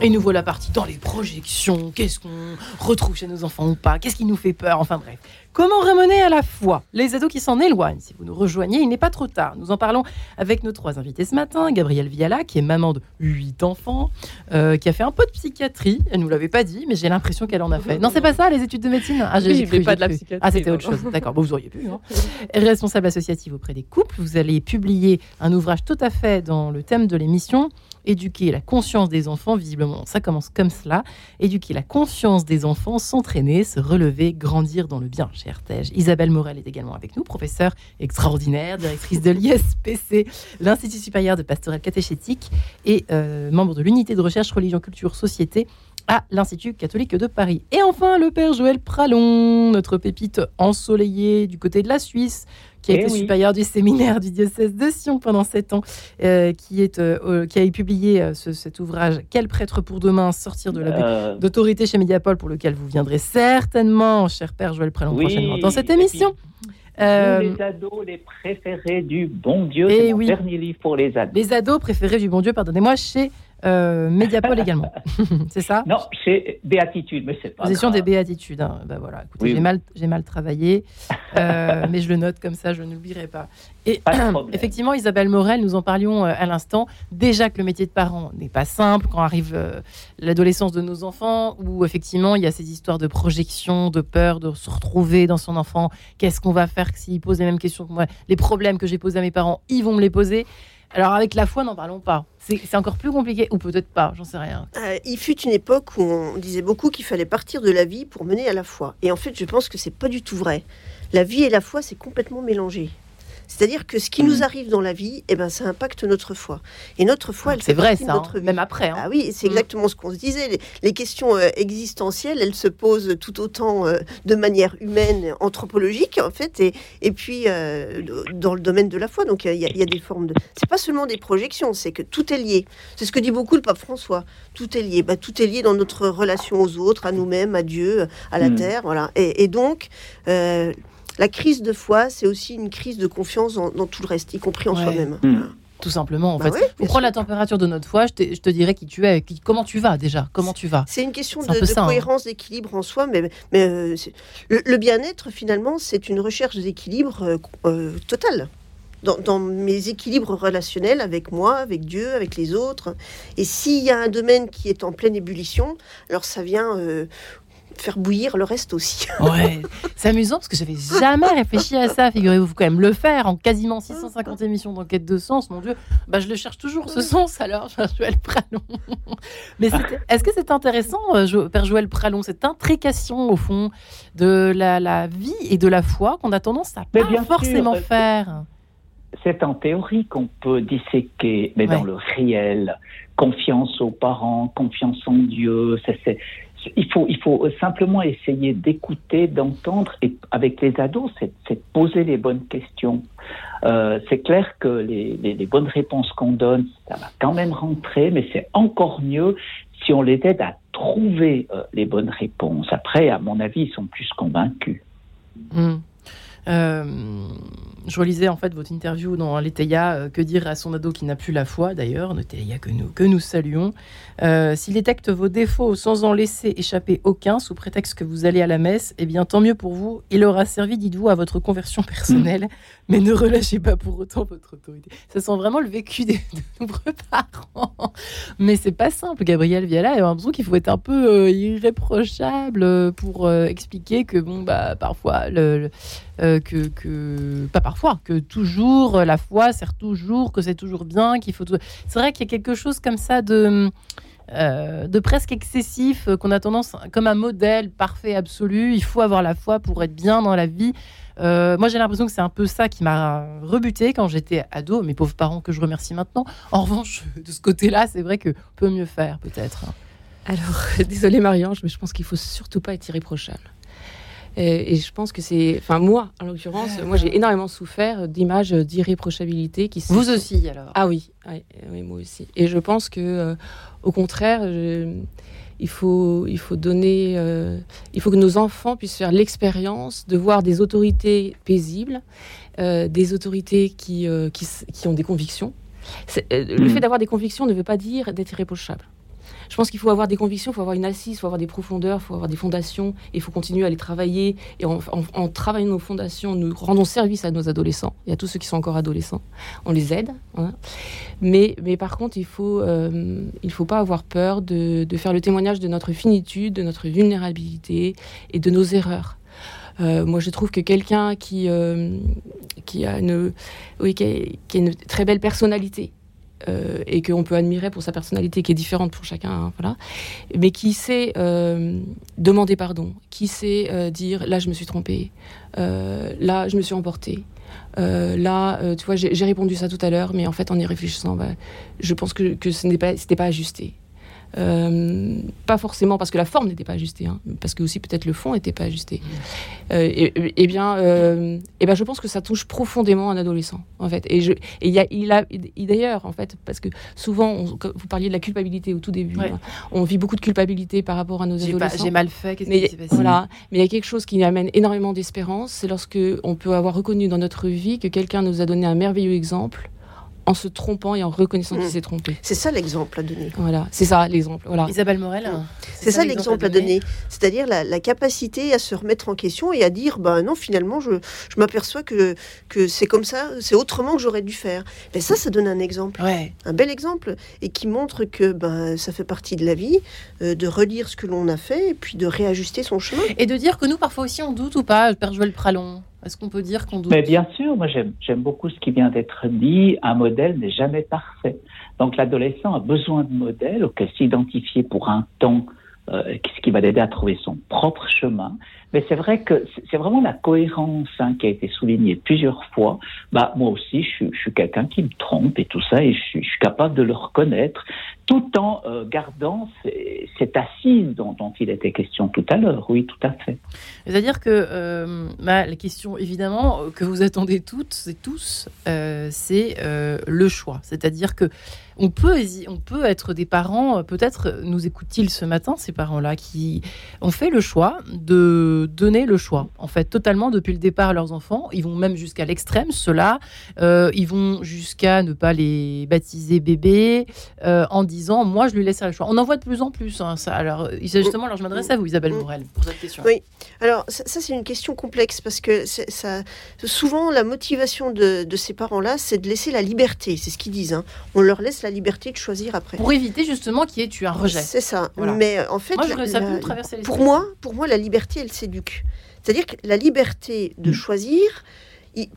Speaker 1: Et nous voilà partis dans les projections. Qu'est-ce qu'on retrouve chez nos enfants ou pas? Qu'est-ce qui nous fait peur? Enfin bref. Comment ramener à la fois les ados qui s'en éloignent Si vous nous rejoignez, il n'est pas trop tard. Nous en parlons avec nos trois invités ce matin. Gabrielle Viala, qui est maman de huit enfants, euh, qui a fait un peu de psychiatrie. Elle ne nous l'avait pas dit, mais j'ai l'impression qu'elle en a fait. Non, c'est pas ça, les études de médecine?
Speaker 2: Ah, j'ai oui, pas de la psychiatrie.
Speaker 1: Ah, c'était autre chose. D'accord, bon, vous auriez pu. Hein. Responsable associative auprès des couples, vous allez publier un ouvrage tout à fait dans le thème de l'émission éduquer la conscience des enfants, visiblement ça commence comme cela, éduquer la conscience des enfants, s'entraîner, se relever, grandir dans le bien, cher Tej. Isabelle Morel est également avec nous, professeure extraordinaire, directrice de l'ISPC, l'Institut supérieur de pastoral catéchétique, et euh, membre de l'unité de recherche religion, culture, société à l'Institut catholique de Paris. Et enfin, le père Joël Pralon, notre pépite ensoleillée du côté de la Suisse, qui a eh été supérieur du séminaire du diocèse de Sion pendant sept ans, euh, qui, est, euh, qui a publié euh, cet ouvrage Quel prêtre pour demain? sortir de la d'autorité chez Mediapol, pour lequel vous viendrez certainement, cher père Joël Pralon, prochainement dans cette émission.
Speaker 4: les ados, les préférés du bon Dieu, eh c'est mon dernier livre pour les ados.
Speaker 1: Les ados préférés du bon Dieu, pardonnez-moi, chez euh, Mediapol également, c'est ça
Speaker 4: Non, c'est Béatitude, mais c'est pas.
Speaker 1: Position des Béatitudes. Hein. Ben voilà, écoutez, j'ai mal, j'ai mal travaillé, euh, mais je le note comme ça, je n'oublierai pas. Et effectivement, Isabelle Morel, nous en parlions euh, à l'instant. Déjà que le métier de parent n'est pas simple quand arrive l'adolescence de nos enfants, où effectivement il y a ces histoires de projection, de peur, de se retrouver dans son enfant. Qu'est-ce qu'on va faire s'il pose les mêmes questions que moi? Les problèmes que j'ai posés à mes parents, ils vont me les poser. Alors avec la foi, n'en parlons pas. C'est encore plus compliqué, ou peut-être pas, j'en sais rien.
Speaker 3: Euh, il fut une époque où on disait beaucoup qu'il fallait partir de la vie pour mener à la foi. Et en fait, je pense que c'est pas du tout vrai. La vie et la foi, c'est complètement mélangé. C'est-à-dire que ce qui nous mm. arrive dans la vie, eh ben, ça impacte notre foi. Et notre foi, elle
Speaker 1: C'est vrai, ça, notre hein, même après. Hein.
Speaker 3: Ah oui, c'est mm. exactement ce qu'on se disait. Les, questions euh, existentielles, elles se posent tout autant euh, de manière humaine, anthropologique, en fait, et, et puis euh, dans le domaine de la foi. Donc, il y, a des formes de. C'est pas seulement des projections, c'est que tout est lié. C'est ce que dit beaucoup le pape François. Tout est lié. Bah, tout est lié dans notre relation aux autres, à nous-mêmes, à Dieu, à la mm. terre. Voilà. Et, et donc, la crise de foi, c'est aussi une crise de confiance dans, tout le reste, y compris en soi-même.
Speaker 1: Hmm. Tout simplement, en bah fait. Pour prendre la température de notre foi, je te, je te dirais qui tu es, qui, comment tu vas déjà, comment tu vas.
Speaker 3: C'est une question de, hein. cohérence, d'équilibre en soi, mais, mais euh, le, bien-être, finalement, c'est une recherche d'équilibre euh, euh, total. Dans, mes équilibres relationnels avec moi, avec Dieu, avec les autres. Et s'il y a un domaine qui est en pleine ébullition, alors ça vient faire bouillir le reste aussi.
Speaker 1: ouais, c'est amusant parce que j'avais jamais réfléchi à ça. Figurez-vous, quand même le faire en quasiment 650 émissions d'enquête de sens. Mon Dieu, bah je le cherche toujours ce sens alors. Joël Pralon. Mais est-ce que c'est intéressant, euh, Père Joël Pralon, cette intrication au fond de la, vie et de la foi qu'on a tendance à pas forcément faire?
Speaker 4: c'est en théorie qu'on peut disséquer, mais dans le réel, confiance aux parents, confiance en Dieu, c'est il faut, simplement essayer d'écouter, d'entendre, et avec les ados, c'est poser les bonnes questions. Euh, c'est clair que les, les, bonnes réponses qu'on donne, ça va quand même rentrer, mais c'est encore mieux si on les aide à trouver euh, les bonnes réponses. Après, à mon avis, ils sont plus convaincus.
Speaker 1: Mmh. Euh, je relisais en fait votre interview dans l'Eteia, euh, que dire à son ado qui n'a plus la foi d'ailleurs, L'Eteia que nous, que nous saluons. Euh, S'il détecte vos défauts sans en laisser échapper aucun, sous prétexte que vous allez à la messe, eh bien tant mieux pour vous, il aura servi, dites-vous, à votre conversion personnelle, mais ne relâchez pas pour autant votre autorité. Ça sent vraiment le vécu des, de nombreux parents. Mais c'est pas simple, Gabriel Viala, il a l'impression qu'il faut être un peu euh, irréprochable pour expliquer que, bon, bah, parfois, le euh, que, que, pas parfois, que toujours la foi sert toujours, que c'est toujours bien, qu'il faut. C'est vrai qu'il y a quelque chose comme ça de. Euh, de presque excessif, euh, qu'on a tendance, comme un modèle parfait, absolu, il faut avoir la foi pour être bien dans la vie. moi, j'ai l'impression que c'est un peu ça qui m'a rebuté quand j'étais ado, mes pauvres parents que je remercie maintenant. En revanche, de ce côté-là, c'est vrai qu'on peut mieux faire, peut-être.
Speaker 2: Alors, désolé Marie-Ange, mais je pense qu'il faut surtout pas être irréprochable. Et, je pense que c'est, enfin moi, en l'occurrence, moi j'ai énormément souffert d'images d'irréprochabilité qui.
Speaker 1: Vous aussi alors.
Speaker 2: Ah oui, oui, moi aussi. Et je pense que, euh, au contraire, il faut, il faut donner, euh, il faut que nos enfants puissent faire l'expérience de voir des autorités paisibles, euh, des autorités qui, qui, qui, ont des convictions. Le mmh. fait d'avoir des convictions ne veut pas dire d'être irréprochable je pense qu'il faut avoir des convictions, il faut avoir une assise, il faut avoir des profondeurs, il faut avoir des fondations, et il faut continuer à les travailler. Et en, travaillant nos fondations, nous rendons service à nos adolescents et à tous ceux qui sont encore adolescents. On les aide. Hein. Mais, mais par contre, il faut, euh, faut pas avoir peur de, faire le témoignage de notre finitude, de notre vulnérabilité et de nos erreurs. Euh, moi, je trouve que quelqu'un qui, euh, qui, a une, oui, qui, a, une très belle personnalité, euh, et qu'on peut admirer pour sa personnalité qui est différente pour chacun, hein, voilà. Mais qui sait euh, demander pardon, qui sait euh, dire là je me suis trompé, là je me suis emporté. là, tu vois, j'ai répondu ça tout à l'heure, mais en fait, en y réfléchissant, bah, je pense que, ce n'était pas ajusté. Euh, pas forcément parce que la forme n'était pas ajustée, hein, parce que aussi peut-être le fond n'était pas ajusté. Euh, et, bien, euh, et ben, je pense que ça touche profondément un adolescent, en fait. Et, je, et y a, il a, d'ailleurs, en fait, parce que souvent, vous parliez de la culpabilité au tout début, hein, on vit beaucoup de culpabilité par rapport à nos adolescents.
Speaker 1: J'ai mal fait, qu'est-ce
Speaker 2: qui s'est passé? Voilà, mais il y a quelque chose qui amène énormément d'espérance, c'est lorsque on peut avoir reconnu dans notre vie que quelqu'un nous a donné un merveilleux exemple en se trompant et en reconnaissant qu'il mm. s'est trompé.
Speaker 3: C'est ça l'exemple à donner.
Speaker 2: Voilà, c'est ça l'exemple. Voilà.
Speaker 1: Isabelle Morel.
Speaker 3: Mm. C'est ça, l'exemple à donner. C'est-à-dire la, capacité à se remettre en question et à dire ben non, finalement, je, je m'aperçois que, que c'est comme ça, c'est autrement que j'aurais dû faire. Mais ça, ça donne un exemple. Un bel exemple. Et qui montre que ben, ça fait partie de la vie, euh, de relire ce que l'on a fait et puis de réajuster son chemin.
Speaker 1: Et de dire que nous, parfois aussi, on doute ou pas, Père Joël Pralon est-ce qu'on peut dire qu'on doute
Speaker 4: Mais Bien sûr, moi j'aime beaucoup ce qui vient d'être dit. Un modèle n'est jamais parfait. Donc l'adolescent a besoin de modèles auxquels s'identifier pour un temps, euh, ce qui va l'aider à trouver son propre chemin. Mais c'est vrai que c'est vraiment la cohérence hein, qui a été soulignée plusieurs fois. Bah, moi aussi, je, suis quelqu'un qui me trompe et tout ça, et je suis capable de le reconnaître, tout en euh, gardant cette assise dont, il était question tout à l'heure. Oui, tout à fait.
Speaker 1: C'est-à-dire que euh, bah, la question, évidemment, que vous attendez toutes et tous, euh, c'est euh, le choix. C'est-à-dire que on peut, on peut être des parents, euh, peut-être nous écoutent-ils ce matin, ces parents-là, qui ont fait le choix de donner le choix, en fait, totalement depuis le départ à leurs enfants. Ils vont même jusqu'à l'extrême, ceux-là. Ils vont jusqu'à ne pas les baptiser bébés en disant Moi, je lui laisse le choix. On en voit de plus en plus. Hein, ça. Alors, justement, alors je m'adresse à vous, Isabelle Morel, pour cette question.
Speaker 3: Oui, alors ça, c'est une question complexe parce que ça, souvent, la motivation de, ces parents-là, c'est de laisser la liberté. C'est ce qu'ils disent. Hein. On leur laisse la liberté de choisir après.
Speaker 1: Pour éviter justement qu'il y ait eu un rejet.
Speaker 3: C'est ça. Mais en fait, pour moi, pour moi, la liberté, elle s'éduque. C'est-à-dire que la liberté de mm. choisir,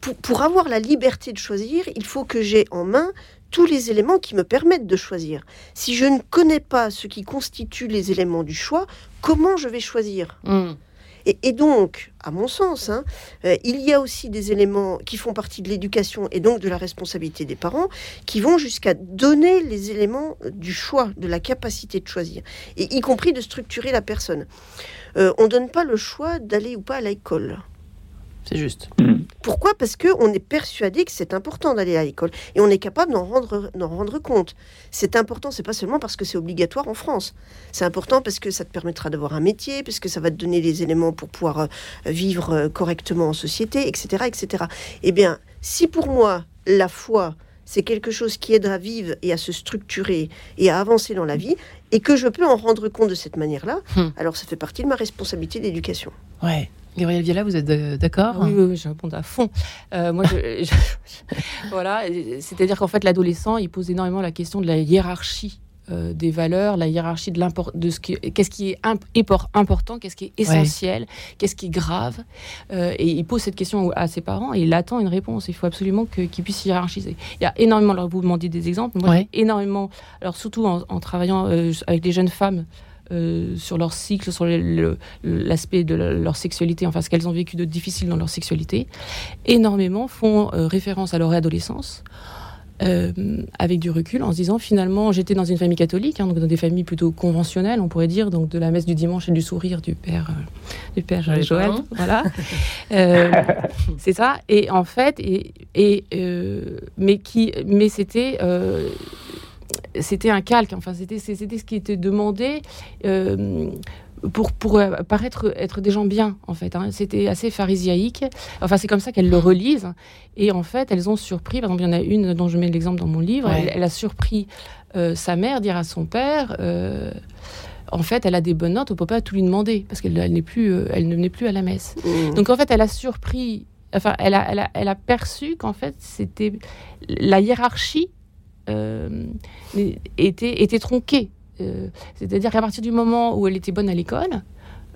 Speaker 3: pour, pour, avoir la liberté de choisir, il faut que j'ai en main tous les éléments qui me permettent de choisir. Si je ne connais pas ce qui constitue les éléments du choix, comment je vais choisir? Mm. Et, donc, à mon sens, hein, euh, il y a aussi des éléments qui font partie de l'éducation et donc de la responsabilité des parents, qui vont jusqu'à donner les éléments du choix, de la capacité de choisir, et y compris de structurer la personne. Euh, on ne donne pas le choix d'aller ou pas à l'école.
Speaker 1: C'est juste.
Speaker 3: Mm. Pourquoi? Parce qu'on est persuadé que c'est important d'aller à l'école et on est capable d'en rendre, rendre compte. C'est important, c'est pas seulement parce que c'est obligatoire en France. C'est important parce que ça te permettra d'avoir un métier, parce que ça va te donner les éléments pour pouvoir euh, vivre euh, correctement en société, etc., etc. Eh bien, si pour moi la foi c'est quelque chose qui aide à vivre et à se structurer et à avancer dans la vie, et que je peux en rendre compte de cette manière-là, hmm. alors ça fait partie de ma responsabilité d'éducation.
Speaker 1: Ouais. Gabriel Viala, vous êtes d'accord
Speaker 2: Oui, oui, je réponds à fond. Euh, moi, voilà, c'est-à-dire qu'en fait, l'adolescent, il pose énormément la question de la hiérarchie euh, des valeurs, la hiérarchie de de ce qui, qu'est-ce qui est important, qu'est-ce qui est essentiel, qu'est-ce qui est grave. Euh, et il pose cette question à ses parents et il attend une réponse. Il faut absolument qu'ils puissent hiérarchiser. Il y a énormément, alors vous demandez des exemples, moi énormément, alors surtout en, en travaillant avec des jeunes femmes. Euh, sur leur cycle, sur l'aspect de leur sexualité, enfin ce qu'elles ont vécu de difficile dans leur sexualité, énormément font euh, référence à leur adolescence. Euh, avec du recul, en se disant finalement j'étais dans une famille catholique, hein, donc dans des familles plutôt conventionnelles, on pourrait dire, donc de la messe du dimanche et du sourire du père, du père Joël, voilà. c'est ça. Et en fait, et, et mais qui, mais c'était c'était un calque, enfin c'était ce qui était demandé euh, pour, pour euh, paraître être des gens bien en fait. Hein. C'était assez pharisiaïque. Enfin c'est comme ça qu'elles le relisent et en fait elles ont surpris. Par exemple il y en a une dont je mets l'exemple dans mon livre. Elle, a surpris euh, sa mère dire à son père. en fait, elle a des bonnes notes, on peut pas tout lui demander parce qu'elle n'est plus, elle ne venait plus à la messe. Mmh. Donc en fait, elle a surpris, enfin, elle a, elle a, elle a perçu qu'en fait, c'était la hiérarchie était, était tronquée. Euh, c'est-à-dire qu'à partir du moment où elle était bonne à l'école,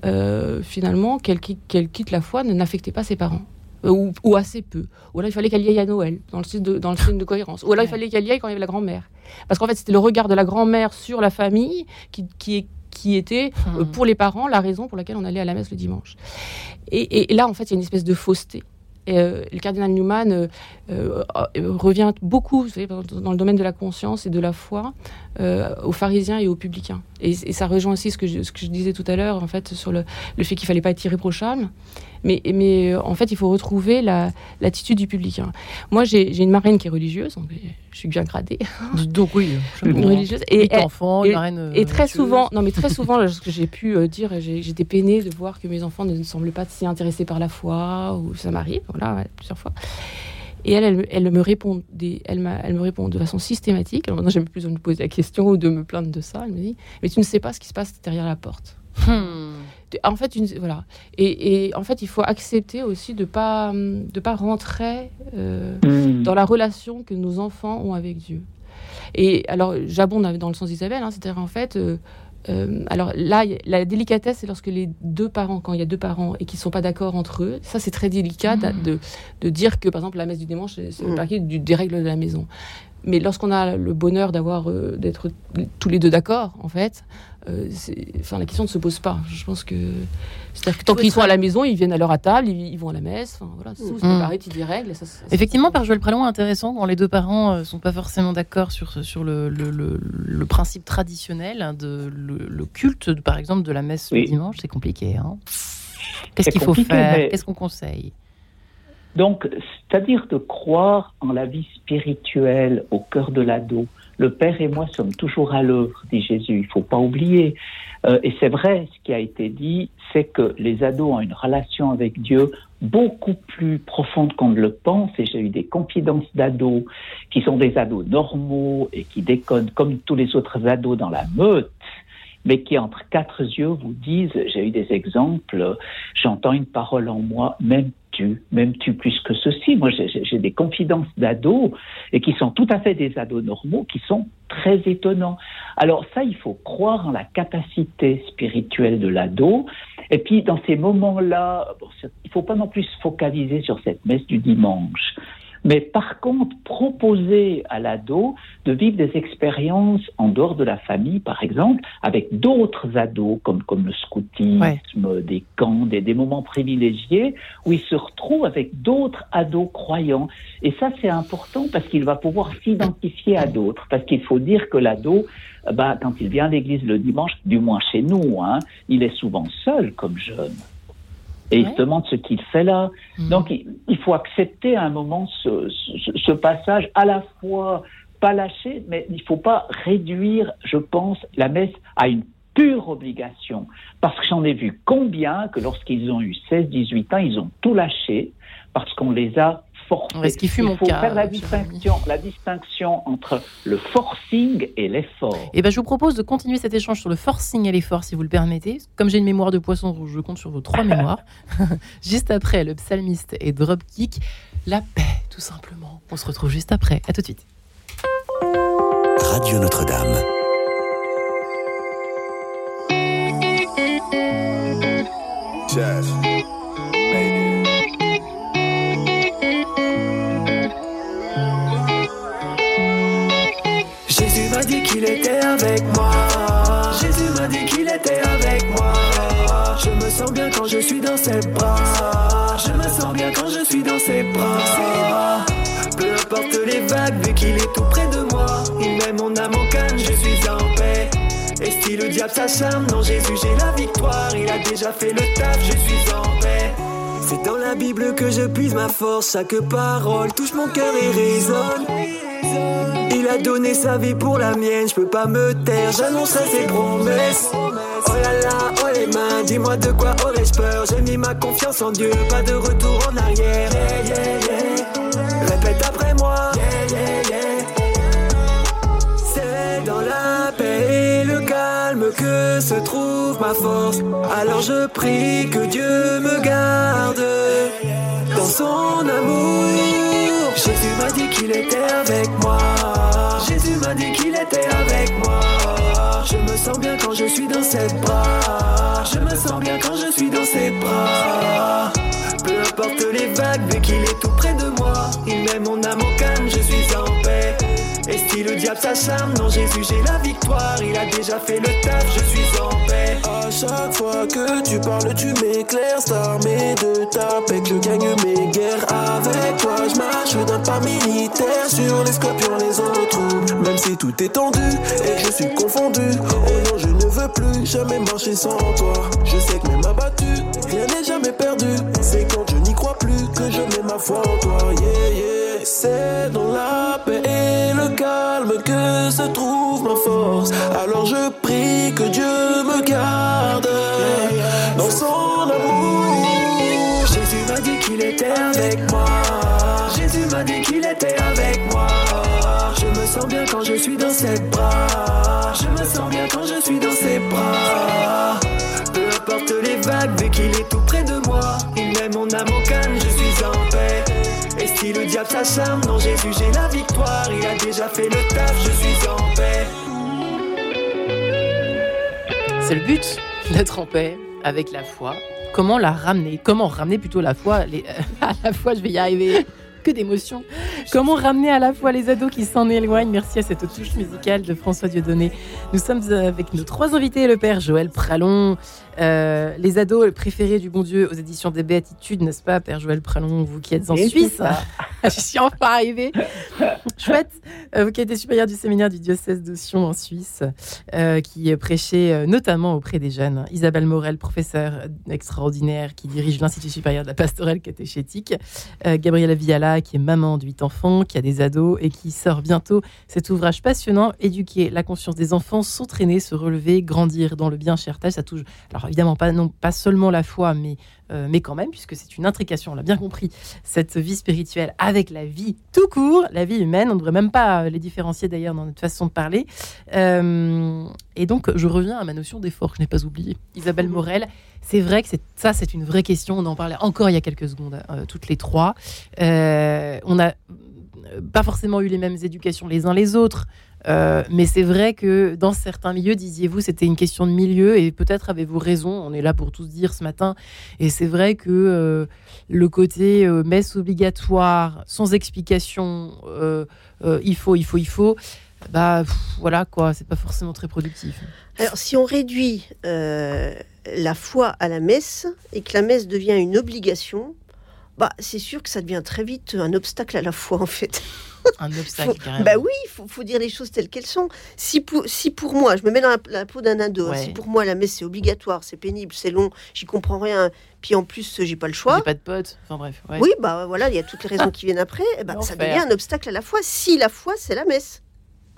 Speaker 2: euh, finalement, qu'elle quitte, la foi ne n'affectait pas ses parents. Ou, assez peu. Ou alors il fallait qu'elle y aille à Noël, dans le signe de, dans le signe de cohérence. Ou alors il fallait qu'elle y aille quand il y avait la grand-mère. Parce qu'en fait, c'était le regard de la grand-mère sur la famille qui, qui, qui était, hmm. pour les parents, la raison pour laquelle on allait à la messe le dimanche. Et, et là, en fait, il y a une espèce de fausseté. Et, le cardinal Newman euh, revient beaucoup dans le domaine de la conscience et de la foi euh, aux pharisiens et aux publicains. Et, ça rejoint aussi ce que je, disais tout à l'heure, en fait, sur le, le fait qu'il fallait pas être irréprochable. Mais, mais euh, en fait, il faut retrouver l'attitude du publicain. Moi, j'ai une marraine qui est religieuse, donc je suis bien gradée.
Speaker 1: Donc oui,
Speaker 2: une religieuse. Et,
Speaker 1: enfants,
Speaker 2: et,
Speaker 1: marraine
Speaker 2: et très souvent, non mais très souvent, lorsque j'ai pu dire, j'étais peinée de voir que mes enfants ne semblent pas si intéressés par la foi, ou ça m'arrive, voilà, plusieurs fois. Et elle, elle, me répond des, elle, elle, me répond de façon systématique. Alors maintenant, j'ai plus besoin de me poser la question ou de me plaindre de ça. Elle me dit, mais tu ne sais pas ce qui se passe derrière la porte. Hmm. En fait, une, voilà. Et, et, en fait, il faut accepter aussi de pas de pas rentrer euh, hmm. dans la relation que nos enfants ont avec Dieu. Et alors, j'abonde dans le sens d'Isabelle, hein, c'est-à-dire en fait, euh, euh, alors là, la délicatesse, c'est lorsque les deux parents, quand il y a deux parents et qu'ils ne sont pas d'accord entre eux, ça c'est très délicat mmh. de, de, dire que par exemple la messe du dimanche, c'est le mmh. parquet du, des règles de la maison. Mais lorsqu'on a le bonheur d'avoir euh, d'être tous les deux d'accord, en fait, euh, enfin la question ne se pose pas. Je pense que, que tant qu'ils sont à la maison, ils viennent à leur table, ils, vont à la messe. Enfin, voilà, c'est mmh. pareil, règles. Ça,
Speaker 1: Effectivement, par Joël Pralon, intéressant quand les deux parents ne euh, sont pas forcément d'accord sur sur le, le, le, principe traditionnel hein, de le, culte, par exemple, de la messe le dimanche. C'est compliqué. Hein Qu'est-ce qu'il faut faire? Qu'est-ce qu'on conseille?
Speaker 4: Donc, c'est-à-dire de croire en la vie spirituelle au cœur de l'ado. Le Père et moi sommes toujours à l'œuvre, dit Jésus. Il ne faut pas oublier. Euh, et c'est vrai, ce qui a été dit, c'est que les ados ont une relation avec Dieu beaucoup plus profonde qu'on ne le pense. Et j'ai eu des confidences d'ados qui sont des ados normaux et qui déconnent comme tous les autres ados dans la meute mais qui entre quatre yeux vous disent, j'ai eu des exemples, j'entends une parole en moi, même tu, même tu plus que ceci. Moi, j'ai des confidences d'ados et qui sont tout à fait des ados normaux, qui sont très étonnants. Alors ça, il faut croire en la capacité spirituelle de l'ado. Et puis, dans ces moments-là, il faut pas non plus se focaliser sur cette messe du dimanche. Mais par contre, proposer à l'ado de vivre des expériences en dehors de la famille, par exemple, avec d'autres ados, comme, comme le scoutisme, des camps, des, des moments privilégiés, où il se retrouve avec d'autres ados croyants. Et ça, c'est important parce qu'il va pouvoir s'identifier à d'autres, parce qu'il faut dire que l'ado, bah, quand il vient à l'église le dimanche, du moins chez nous, hein, il est souvent seul comme jeune. Et il se demande ce qu'il fait là. Mm. Donc il, faut accepter à un moment ce, ce, passage à la fois pas lâcher, mais il ne faut pas réduire, je pense, la messe à une pure obligation. Parce que j'en ai vu combien que lorsqu'ils ont eu 16-18 ans, ils ont tout lâché parce qu'on les a
Speaker 1: ce qui fut
Speaker 4: Il faut
Speaker 1: faire
Speaker 4: la distinction, la distinction entre le forcing et l'effort. Et
Speaker 1: eh ben, je vous propose de continuer cet échange sur le forcing et l'effort, si vous le permettez. Comme j'ai une mémoire de poisson rouge, je compte sur vos trois mémoires. juste après, le psalmiste et Dropkick, la paix, tout simplement. On se retrouve juste après. À tout de suite.
Speaker 9: Radio Notre-Dame.
Speaker 10: Qu'il était avec moi. Jésus m'a dit qu'il était avec moi. Je me sens bien quand je suis dans ses bras. Je me sens bien quand je suis dans ses bras. Peu importe les vagues, vu qu'il est tout près de moi. Il met mon âme en calme, je suis en paix. Et si le diable s'acharne, non Jésus j'ai la victoire. Il a déjà fait le taf, je suis en paix. C'est dans la Bible que je puise ma force. Chaque parole touche mon cœur et résonne. A donné sa vie pour la mienne, je peux pas me taire, j'annoncerai ses promesses. Oh là là, oh les mains, dis-moi de quoi aurais-je peur J'ai mis ma confiance en Dieu, pas de retour en arrière. Répète après moi. C'est dans la paix et le calme que se trouve ma force. Alors je prie que Dieu me garde dans son amour. Jésus m'a dit qu'il était avec moi. Jésus m'a dit qu'il était avec moi. Je me sens bien quand je suis dans ses bras. Je me sens bien quand je suis dans ses bras. Peu importe les vagues, vu qu'il est tout près de moi. Il met mon âme au Et si le diable s'acharne, non Jésus j'ai la victoire. Il a déjà fait le taf, je suis en paix.
Speaker 11: À chaque fois que tu parles tu m'éclaires. S'armer de ta paix je gagne mes guerres. Avec toi je marche d'un pas militaire. Sur les scorpions les autres Même si tout est tendu et que je suis confondu. Oh non je ne veux plus jamais marcher sans toi. Je sais que même abattu, rien n'est jamais perdu. C'est quand je n'y crois plus que je mets ma foi en toi. Yeah yeah. C'est dans la et le calme que se trouve ma force. Alors je prie que Dieu me garde dans son amour.
Speaker 10: Jésus m'a dit qu'il était avec moi. Jésus m'a dit qu'il était avec moi. Je me sens bien quand je suis dans ses bras. Je me sens bien quand je suis dans ses bras. Peu importe les vagues, vu qu'il est tout près de moi. Il met mon âme au calme, le diable s'acharne, non Jésus j'ai la victoire. Il a déjà fait le taf, je suis en paix.
Speaker 1: C'est le but d'être en paix avec la foi. Comment la ramener? Comment ramener plutôt la foi les... À la fois, je vais y arriver que d'émotions. Comment ramener à la fois les ados qui s'en éloignent? Merci à cette touche musicale de François Dieudonné. Nous sommes avec nos trois invités, le père Joël Pralon, euh, les ados préférés du bon Dieu aux éditions des Béatitudes, n'est-ce pas, Père Joël Pralon, vous qui êtes en Suisse Je suis enfin arrivée. Chouette, euh, vous qui êtes supérieur du séminaire du diocèse de Sion en Suisse, euh, qui prêchait notamment auprès des jeunes. Isabelle Morel, professeure extraordinaire qui dirige l'Institut supérieur de la pastorale catéchétique. Gabriela Viala, qui est maman de huit enfants, qui a des ados et qui sort bientôt cet ouvrage passionnant, Éduquer la conscience des enfants, s'entraîner, se relever, grandir dans le bien cher Ça touche. Alors évidemment pas, non, pas seulement la foi, mais, euh, mais quand même, puisque c'est une intrication, on l'a bien compris, cette vie spirituelle avec la vie tout court, la vie humaine. On ne devrait même pas les différencier d'ailleurs dans notre façon de parler. Euh, et donc, je reviens à ma notion d'effort que je n'ai pas oublié. Isabelle mmh. Morel, c'est vrai que ça, c'est une vraie question. On en parlait encore il y a quelques secondes, euh, toutes les trois. on n'a pas forcément eu les mêmes éducations les uns les autres. Euh, mais c'est vrai que dans certains milieux, disiez-vous, c'était une question de milieu et peut-être avez-vous raison. On est là pour tous dire ce matin. Et c'est vrai que euh, le côté euh, messe obligatoire, sans explication, il faut, il faut, il faut. bah voilà quoi, c'est pas forcément très productif.
Speaker 3: Alors si on réduit la foi à la messe et que la messe devient une obligation, bah c'est sûr que ça devient très vite un obstacle à la foi en fait.
Speaker 1: Un obstacle,
Speaker 3: faut, Bah oui, il faut, faut, dire les choses telles qu'elles sont. Si pour, si pour moi, je me mets dans la, peau d'un ado, si pour moi la messe c'est obligatoire, c'est pénible, c'est long, j'y comprends rien, puis en plus j'ai pas le choix.
Speaker 1: J'ai pas de potes, enfin bref.
Speaker 3: Oui, bah voilà, il y a toutes les raisons qui viennent après, et bah, ça devient un obstacle à la foi. Si la foi c'est la messe.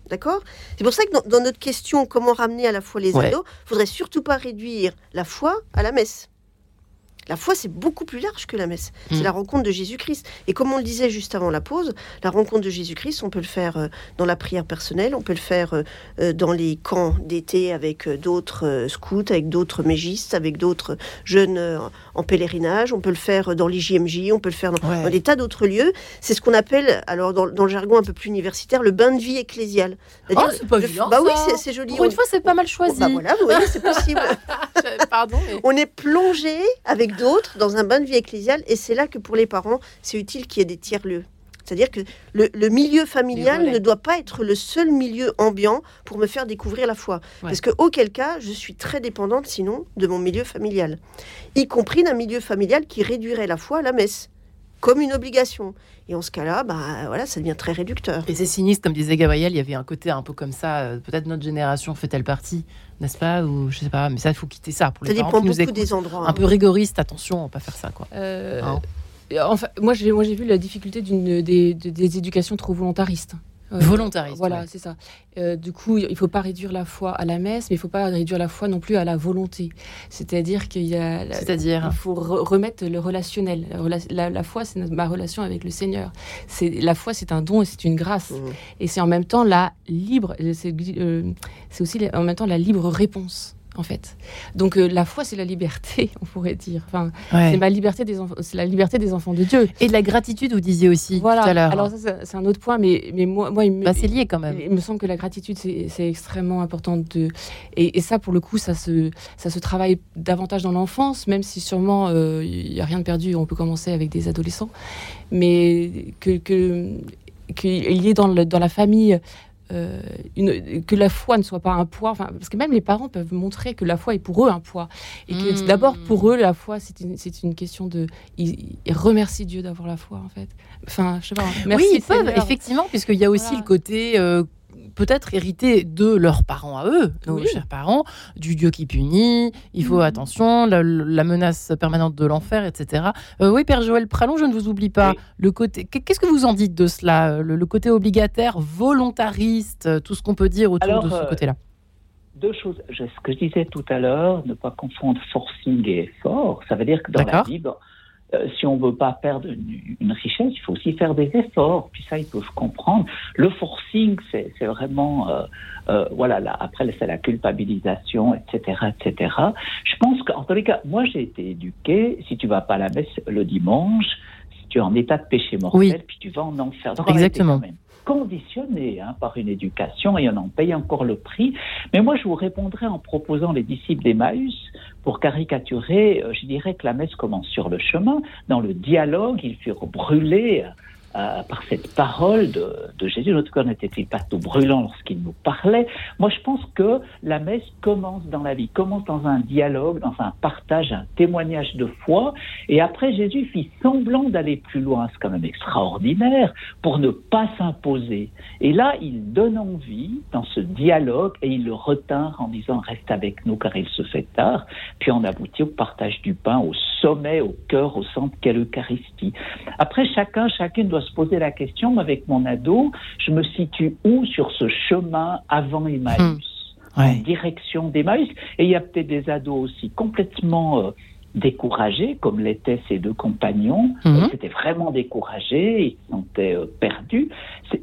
Speaker 3: D'accord? C'est pour ça que dans, notre question, comment ramener à la foi les ados, il faudrait surtout pas réduire la foi à la messe. La foi, c'est beaucoup plus large que la messe. C'est mm. la rencontre de Jésus-Christ. Et comme on le disait juste avant la pause, la rencontre de Jésus-Christ, on peut le faire euh, dans la prière personnelle, on peut le faire euh, euh, dans les camps d'été avec d'autres scouts, avec d'autres mégistes, avec d'autres jeunes en pèlerinage, on peut le faire dans l'IJMJ, on peut le faire dans, des tas d'autres lieux. C'est ce qu'on appelle, alors dans, le jargon un peu plus universitaire, le bain de vie ecclésial.
Speaker 1: Oh, c'est pas violent,
Speaker 3: Bah oui, c'est joli.
Speaker 1: Pour une fois, c'est pas mal choisi.
Speaker 3: Bah voilà, vous voyez, c'est possible.
Speaker 1: Pardon.
Speaker 3: On est plongé avec d'autres dans un bain de vie ecclésial et c'est là que pour les parents, c'est utile qu'il y ait des tiers-lieux. C'est-à-dire que le, milieu familial ne doit pas être le seul milieu ambiant pour me faire découvrir la foi. Parce que auquel cas, je suis très dépendante sinon de mon milieu familial. Y compris d'un milieu familial qui réduirait la foi à la messe comme une obligation. Et en ce cas-là, bah, voilà, ça devient très réducteur.
Speaker 1: Et c'est sinistre, comme disait Gabriel, il y avait un côté un peu comme ça. Euh, peut-être notre génération fait-elle partie, n'est-ce pas Ou je sais pas, mais ça, il faut quitter ça. Pour
Speaker 3: ça
Speaker 1: les
Speaker 3: dépend beaucoup des endroits.
Speaker 1: Un peu rigoriste, attention, on va pas faire ça. Quoi.
Speaker 2: Euh, hein enfin, moi, j'ai, moi, j'ai vu la difficulté d'une, des, des éducations trop volontaristes.
Speaker 1: Volontariste.
Speaker 2: Voilà, c'est ça. Euh, du coup, il ne faut pas réduire la foi à la messe, mais il ne faut pas réduire la foi non plus à la volonté. C'est-à-dire qu'il y a.
Speaker 1: C'est-à-dire
Speaker 2: Il faut remettre le relationnel. La, foi, c'est ma relation avec le Seigneur. C'est la foi, c'est un don et c'est une grâce. Mmh. Et c'est en même temps la libre. C'est, euh, c'est aussi en même temps la libre réponse en fait. Donc euh, la foi, c'est la liberté, on pourrait dire. Enfin, c'est ma liberté des c'est la liberté des enfants de Dieu.
Speaker 1: Et de la gratitude, vous disiez aussi
Speaker 2: voilà.
Speaker 1: tout à l'heure.
Speaker 2: Alors ça, c'est un autre point, mais mais moi, moi,
Speaker 1: bah, c'est lié quand même.
Speaker 2: Il me semble que la gratitude, c'est extrêmement important de et, ça, pour le coup, ça se ça se travaille davantage dans l'enfance, même si sûrement euh, il n'y a rien de perdu. On peut commencer avec des adolescents, mais que qu'il y ait dans, le, dans la famille euh, une, que la foi ne soit pas un poids, parce que même les parents peuvent montrer que la foi est pour eux un poids. Et que mmh. d'abord, pour eux, la foi, c'est une, une, question de. Ils, remercient Dieu d'avoir la foi, en fait. Enfin, je sais pas.
Speaker 1: Merci oui, ils peuvent, effectivement, puisqu'il y a aussi le côté. Euh, peut-être hériter de leurs parents à eux, nos chers parents, du Dieu qui punit, il faut mhm. attention, la, menace permanente de l'enfer, etc. Euh, oui, Père Joël Pralon, je ne vous oublie pas. Le côté, qu'est-ce que vous en dites de cela le, côté obligataire, volontariste, tout ce qu'on peut dire autour de ce euh, côté-là?
Speaker 4: deux choses. ce que je disais tout à l'heure, ne pas confondre forcing et effort. Ça veut dire que dans la Bible, euh, si on veut pas perdre une, richesse, il faut aussi faire des efforts. Puis ça, ils peuvent comprendre. Le forcing, c'est vraiment, euh, euh, voilà, là, après, c'est la culpabilisation, etc., etc. Je pense qu'en tous les cas, moi, j'ai été éduqué, si tu vas pas à la messe le dimanche, si tu es en état de péché mortel, puis tu vas en enfer.
Speaker 1: Exactement.
Speaker 4: Quand même conditionné hein, par une éducation et on en paye encore le prix. Mais moi, je vous répondrai en proposant les disciples d'Emmaüs pour caricaturer, euh, je dirais que la messe commence sur le chemin. Dans le dialogue, ils furent brûlés euh, par cette parole de, de Jésus. Notre corps n'était-il pas tout brûlant lorsqu'il nous parlait? Moi, je pense que la messe commence dans la vie, commence dans un dialogue, dans un partage, un témoignage de foi. Et après, Jésus fit semblant d'aller plus loin. C'est quand même extraordinaire pour ne pas s'imposer. Et là, il donne envie dans ce dialogue et il le retint en disant reste avec nous car il se fait tard. Puis on aboutit au partage du pain, au sommet, au cœur, au centre qu'est l'Eucharistie. Après, chacun, chacune doit se poser la question, avec mon ado, je me situe où sur ce chemin avant Emmaüs? Hmm. En direction d'Emmaüs. Et il y a peut-être des ados aussi complètement euh, découragés, comme l'étaient ces deux compagnons. Mhm. Ils étaient vraiment découragés, ils se sentaient euh, perdus.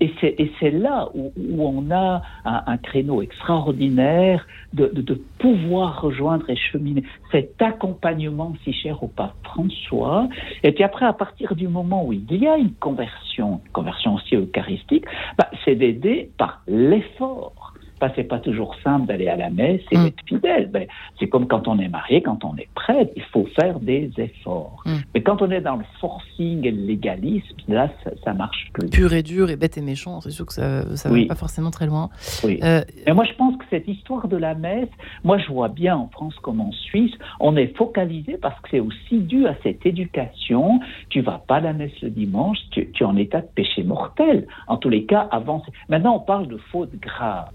Speaker 4: Et c'est là où, on a un, créneau extraordinaire de, pouvoir rejoindre et cheminer cet accompagnement si cher au pape François. Et puis après, à partir du moment où il y a une conversion, conversion aussi eucharistique, bah, c'est d'aider par l'effort Que c'est pas toujours simple d'aller à la messe et mm. d'être fidèle. Ben, c'est comme quand on est marié, quand on est prêtre, il faut faire des efforts. Mm. Mais quand on est dans le forcing et le légalisme, là, ça, marche plus.
Speaker 1: Pur et dur et bête et méchant, c'est sûr que ça, ça va pas forcément très loin.
Speaker 4: Oui. Euh, Mais moi, je pense que cette histoire de la messe, moi, je vois bien en France comme en Suisse, on est focalisé parce que c'est aussi dû à cette éducation. Tu vas pas à la messe le dimanche, tu, tu es en état de péché mortel. En tous les cas, avant. Maintenant, on parle de faute grave.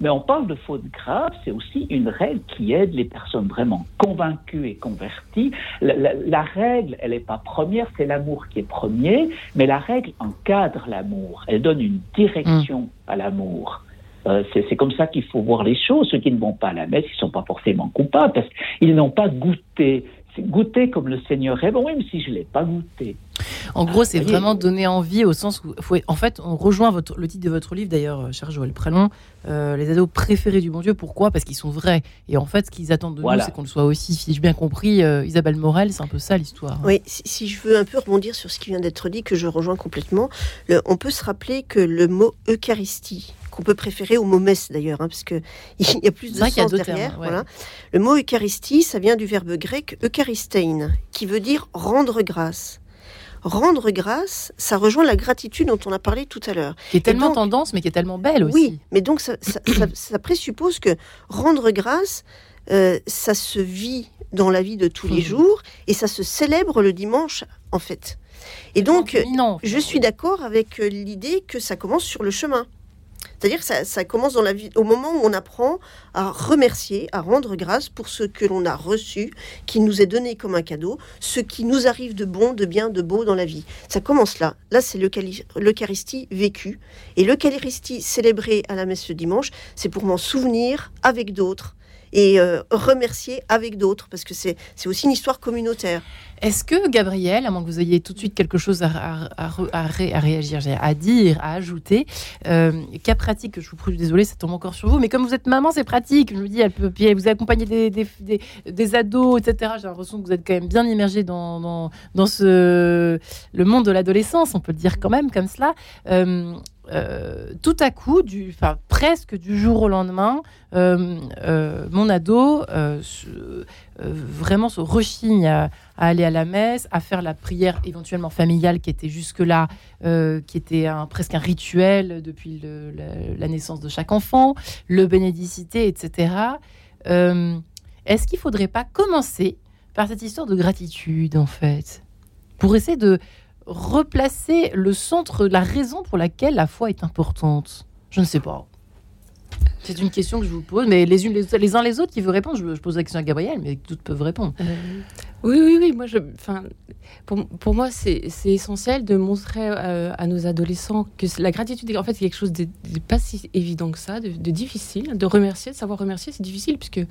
Speaker 4: Mais on parle de faute grave, c'est aussi une règle qui aide les personnes vraiment convaincues et converties. La, règle, elle n'est pas première, c'est l'amour qui est premier, mais la règle encadre l'amour, elle donne une direction à l'amour. Euh, c'est comme ça qu'il faut voir les choses. Ceux qui ne vont pas à la messe, ils ne sont pas forcément coupables parce qu'ils n'ont pas goûté goûter comme le Seigneur est bon, même si je ne l'ai pas goûté.
Speaker 1: En gros, c'est vraiment donner envie au sens où, faut, en fait, on rejoint votre, le titre de votre livre d'ailleurs, euh, cher Joël Prélon, euh, les ados préférés du bon Dieu. Pourquoi? Parce qu'ils sont vrais. Et en fait, ce qu'ils attendent de nous, c'est qu'on le soit aussi. Si j'ai bien compris, euh, Isabelle Morel, c'est un peu ça l'histoire.
Speaker 3: Oui, si, je veux un peu rebondir sur ce qui vient d'être dit, que je rejoins complètement, on peut se rappeler que le mot Eucharistie, qu'on peut préférer au mot messe d'ailleurs, hein, parce qu'il y a plus de sens derrière. voilà. Le mot Eucharistie, ça vient du verbe grec Eucharistein, qui veut dire rendre grâce. Rendre grâce, ça rejoint la gratitude dont on a parlé tout à l'heure.
Speaker 1: Qui est tellement tendance, mais qui est tellement belle aussi.
Speaker 3: Oui, mais donc ça, présuppose que rendre grâce, euh, ça se vit dans la vie de tous les jours et ça se célèbre le dimanche, en fait. Et donc, je suis d'accord avec euh, l'idée que ça commence sur le chemin. C'est-à-dire que ça, commence dans la vie, au moment où on apprend à remercier, à rendre grâce pour ce que l'on a reçu, qui nous est donné comme un cadeau, ce qui nous arrive de bon, de bien, de beau dans la vie. Ça commence là. Là, c'est l'Eucharistie vécue. Et l'Eucharistie célébrée à la messe le dimanche, c'est pour m'en souvenir avec d'autres et euh, remercier avec d'autres, parce que c'est aussi une histoire communautaire.
Speaker 1: Est-ce que, Gabriel, à moins que vous ayez tout de suite quelque chose à, à, réagir, à dire, à ajouter, euh, cas pratique, je vous prie, désolé, ça tombe encore sur vous, mais comme vous êtes maman, c'est pratique. Je me dis, elle peut, vous accompagnez des, des, des, ados, etc. J'ai l'impression que vous êtes quand même bien immergé dans, dans, dans ce, le monde de l'adolescence, on peut le dire quand même comme cela. Euh, euh, tout à coup, du, presque du jour au lendemain, euh, euh, mon ado vraiment se rechigne à, aller à la messe, à faire la prière éventuellement familiale qui était jusque-là, qui était presque un rituel depuis la, naissance de chaque enfant, le bénédicité, etc. Est-ce qu'il ne faudrait pas commencer par cette histoire de gratitude, en fait, pour essayer de replacer le centre, la raison pour laquelle la foi est importante Je ne sais pas. C'est une question que je vous pose, mais les, unes, les, uns les autres qui veulent répondre, je, pose la question à Gabriel, mais toutes peuvent répondre. Euh,
Speaker 2: oui, oui, oui. Moi, je, pour, pour moi, c'est essentiel de montrer euh, à nos adolescents que la gratitude, en fait, c'est quelque chose de, pas si évident que ça, de, difficile. De remercier, de savoir remercier, c'est difficile, puisque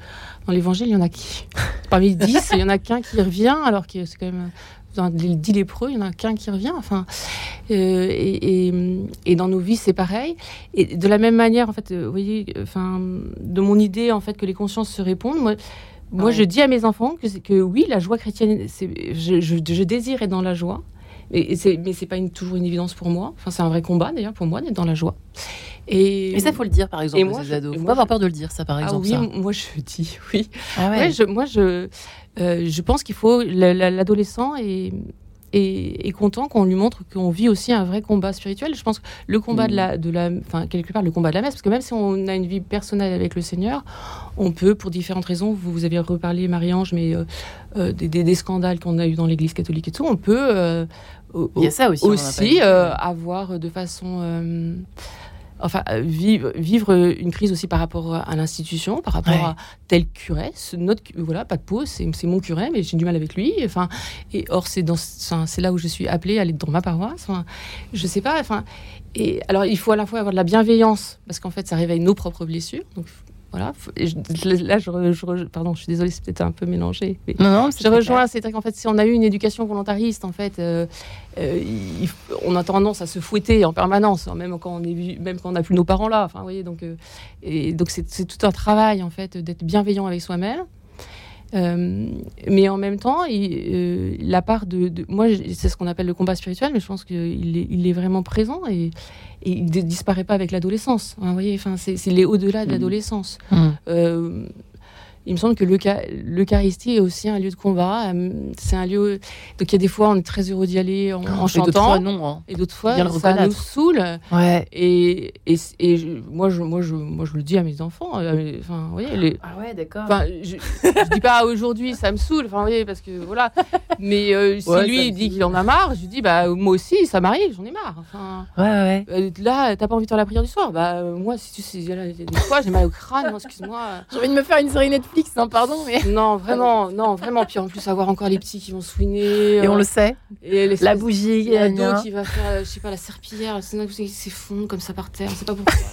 Speaker 2: dans l'évangile, il y en a qui, parmi dix, il y en a qu'un qui revient, alors que c'est quand même dans les dix lépreux, il n'y en a qu'un qui revient. Enfin, euh, et, et, dans nos vies, c'est pareil. Et de la même manière, en fait, euh, vous voyez, enfin, de mon idée, en fait, que les consciences se répondent. Moi, moi, je dis à mes enfants que, que oui, la joie chrétienne, je, je, je désire être dans la joie. Et, c'est, mais c'est pas une, toujours une évidence pour moi. Enfin, c'est un vrai combat d'ailleurs pour moi d'être dans la joie.
Speaker 1: Et, mais ça, faut le dire par exemple aux ados. Faut pas avoir peur de le dire, ça par ah exemple.
Speaker 2: Ah oui, moi je dis oui. Ah ouais. je, moi je, je pense qu'il faut l'adolescent est, est, content qu'on lui montre qu'on vit aussi un vrai combat spirituel. Je pense que le combat de la, de la, enfin quelque part le combat de la messe, parce que même si on a une vie personnelle avec le Seigneur, on peut pour différentes raisons. Vous, vous avez reparlé Marie-Ange, mais euh, euh, des, des, scandales qu'on a eu dans l'Église catholique et tout, on peut
Speaker 1: Il y a ça aussi,
Speaker 2: aussi avoir de façon enfin, euh, vivre, vivre une crise aussi par rapport à l'institution, par rapport à tel curé. Notre, voilà, pas de peau, c'est mon curé, mais j'ai du mal avec lui. Enfin, et or, c'est c'est là où je suis appelée à aller dans ma paroisse. Enfin, je sais pas. Enfin, et alors, il faut à la fois avoir de la bienveillance, parce qu'en fait, ça réveille nos propres blessures. Donc, voilà. là, je, pardon, je suis désolée, c'est peut-être un peu mélangé.
Speaker 1: non, non,
Speaker 2: je rejoins. C'est qu'en fait, si on a eu une éducation volontariste, en fait, euh, euh, on a tendance à se fouetter en permanence, hein, même quand on est, même quand on n'a plus nos parents là. Enfin, voyez, donc, euh, et donc c'est tout un travail en fait d'être bienveillant avec soi-même. Euh, mais en même temps, il, la part de, moi, c'est ce qu'on appelle le combat spirituel, mais je pense qu'il est, il est vraiment présent et, il ne disparaît pas avec l'adolescence. Hein, vous voyez, enfin, c'est, c'est au-delà de mmh. l'adolescence. Mmh il me semble que l'Eucharistie est aussi un lieu de combat. Euh, c'est un lieu. Donc il y a des fois, on est très heureux d'y aller en, en chantant. Et d'autres
Speaker 1: fois, non. Hein.
Speaker 2: Et d'autres fois, ça nous saoule.
Speaker 1: Ouais.
Speaker 2: Et, et, et moi, je, moi, je, moi, je le dis à mes enfants. Euh, enfin, vous voyez, les...
Speaker 1: Ah ouais, d'accord.
Speaker 2: Enfin, je, je dis pas aujourd'hui, ça me saoule. Enfin, vous voyez, parce que voilà. Mais euh, si lui, il dit qu'il en a marre, je lui dis, bah, moi aussi, ça m'arrive, j'en ai marre. Enfin,
Speaker 1: ouais, ouais.
Speaker 2: là, t'as pas envie de faire la prière du soir? Bah, moi, si tu sais, des fois, j'ai mal au crâne, excuse-moi.
Speaker 1: J'ai envie de me faire une série Netflix non, pardon. Mais...
Speaker 2: Non, vraiment, non, vraiment. Puis en plus, avoir encore les petits qui vont souiner.
Speaker 1: Et on le sait.
Speaker 2: Et
Speaker 1: la bougie.
Speaker 2: L'ado qui va faire, je sais pas, la serpillière. C'est fond comme ça par terre. On sait pas pourquoi.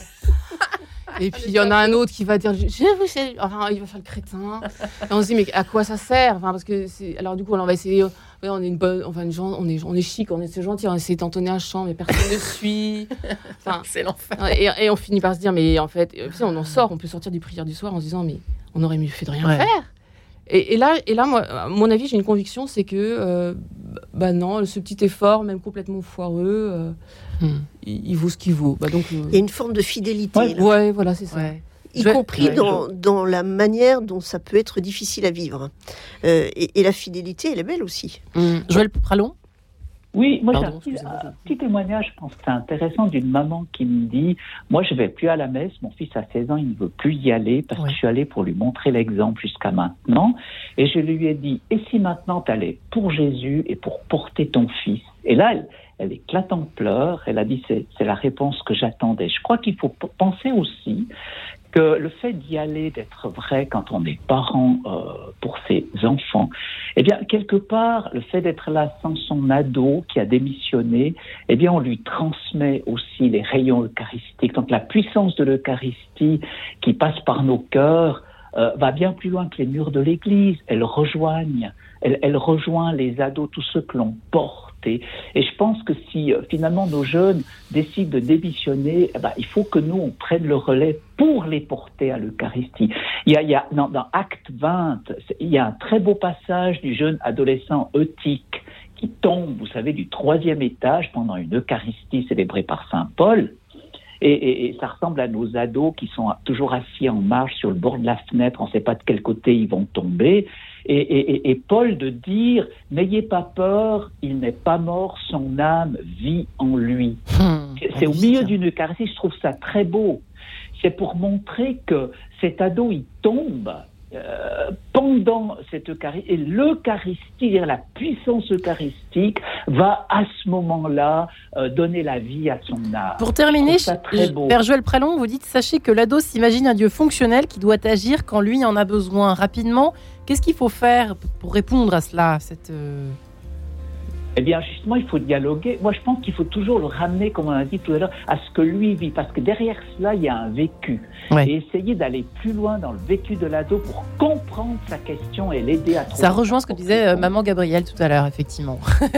Speaker 2: Et puis il y en a un autre qui va dire, je vous enfin, il va faire le crétin. Et on se dit, mais à quoi ça sert? Enfin, parce que c'est... Alors du coup, on va essayer, on est une bonne, enfin, une gens, on est, on est chic, on est gentil, on essaie d'entonner un chant, mais personne ne suit.
Speaker 1: Enfin, c'est l'enfer.
Speaker 2: Et, et, on finit par se dire, mais en fait, on en sort, on peut sortir du prière du soir en se disant, mais on aurait mieux fait de rien faire. Et, là, et là, moi, à mon avis, j'ai une conviction, c'est que, euh, bah non, ce petit effort, même complètement foireux, euh, hmm. il, vaut ce qu'il vaut. Bah donc,
Speaker 3: euh, Il y a une forme de fidélité.
Speaker 2: Ouais, voilà, c'est ça.
Speaker 3: Y compris dans, dans, la manière dont ça peut être difficile à vivre. Et, la fidélité, elle est belle aussi.
Speaker 1: Hmm. Joël Pralon?
Speaker 4: Oui, moi j'ai un, petit, témoignage, je pense que c'est intéressant, d'une maman qui me dit Moi je vais plus à la messe, mon fils a 16 ans, il ne veut plus y aller parce que je suis allée pour lui montrer l'exemple jusqu'à maintenant. Et je lui ai dit Et si maintenant tu allais pour Jésus et pour porter ton fils? Et là, elle, elle éclate en pleurs, elle a dit C'est la réponse que j'attendais. Je crois qu'il faut penser aussi que le fait d'y aller, d'être vrai quand on est parent euh, pour ses enfants, eh bien, quelque part, le fait d'être là sans son ado qui a démissionné, eh bien, on lui transmet aussi les rayons eucharistiques. Donc, la puissance de l'Eucharistie qui passe par nos cœurs euh, va bien plus loin que les murs de l'Église. Elle rejoigne, elle, elle rejoint les ados, tous ceux que l'on porte et je pense que si euh, finalement nos jeunes décident de démissionner, eh ben, il faut que nous, on prenne le relais pour les porter à l'Eucharistie. Il y a, dans, Acte 20, il y a un très beau passage du jeune adolescent Eutique qui tombe, vous savez, du troisième étage pendant une Eucharistie célébrée par Saint Paul. Et, et, ça ressemble à nos ados qui sont toujours assis en marche sur le bord de la fenêtre, on ne sait pas de quel côté ils vont tomber. Et, et Paul de dire, n'ayez pas peur, il n'est pas mort, son âme vit en lui. Hum, c'est au milieu d'une Eucharistie, je trouve ça très beau. C'est pour montrer que cet ado, il tombe, euh, pendant cette Eucharistie, et l'Eucharistie, la puissance eucharistique, va à ce moment-là euh, donner la vie à son âme.
Speaker 1: Pour terminer, Père Joël Pralon, vous dites sachez que l'ado s'imagine un Dieu fonctionnel qui doit agir quand lui en a besoin rapidement. Qu'est-ce qu'il faut faire pour répondre à cela cette, euh,
Speaker 4: eh bien, justement, il faut dialoguer. Moi, je pense qu'il faut toujours le ramener, comme on a dit tout à l'heure, à ce que lui vit, parce que derrière cela, il y a un vécu. Et essayer d'aller plus loin dans le vécu de l'ado pour comprendre sa question et l'aider à trouver.
Speaker 1: Ça rejoint ce que disait euh, maman Gabrielle tout à l'heure, effectivement.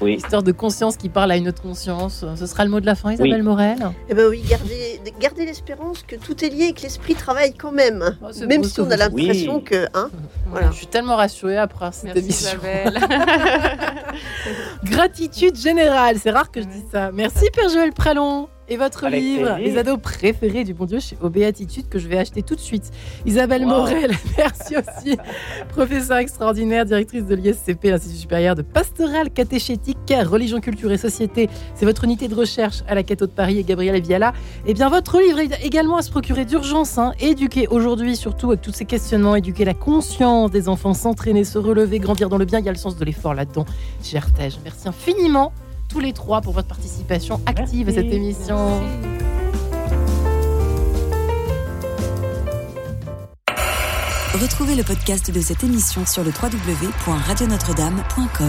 Speaker 1: Oui. Histoire de conscience qui parle à une autre conscience. Ce sera le mot de la fin, Isabelle Morel
Speaker 3: Eh bien oui, gardez, l'espérance que tout est lié et que l'esprit travaille quand même. Oh, même si on a l'impression que... Hein,
Speaker 1: voilà. Je suis tellement rassurée après cette émission. Gratitude générale, c'est rare que je dise ça. Merci Père Joël Pralon et votre livre, Les ados préférés du bon Dieu chez Béatitude, que je vais acheter tout de suite. Isabelle Morel, merci aussi. Professeure extraordinaire, directrice de l'ISCP, l'Institut supérieur de pastoral catéchétique, religion, culture et société. C'est votre unité de recherche à la Cato de Paris et Gabriel Viala. Et eh bien, votre livre est également à se procurer d'urgence. Hein. Éduquer aujourd'hui, surtout avec tous ces questionnements, éduquer la conscience des enfants, s'entraîner, se relever, grandir dans le bien. Il y a le sens de l'effort là-dedans. Gertège, merci infiniment tous les trois pour votre participation active à cette émission.
Speaker 5: Retrouvez le podcast de cette émission sur le www.radionotre-dame.com.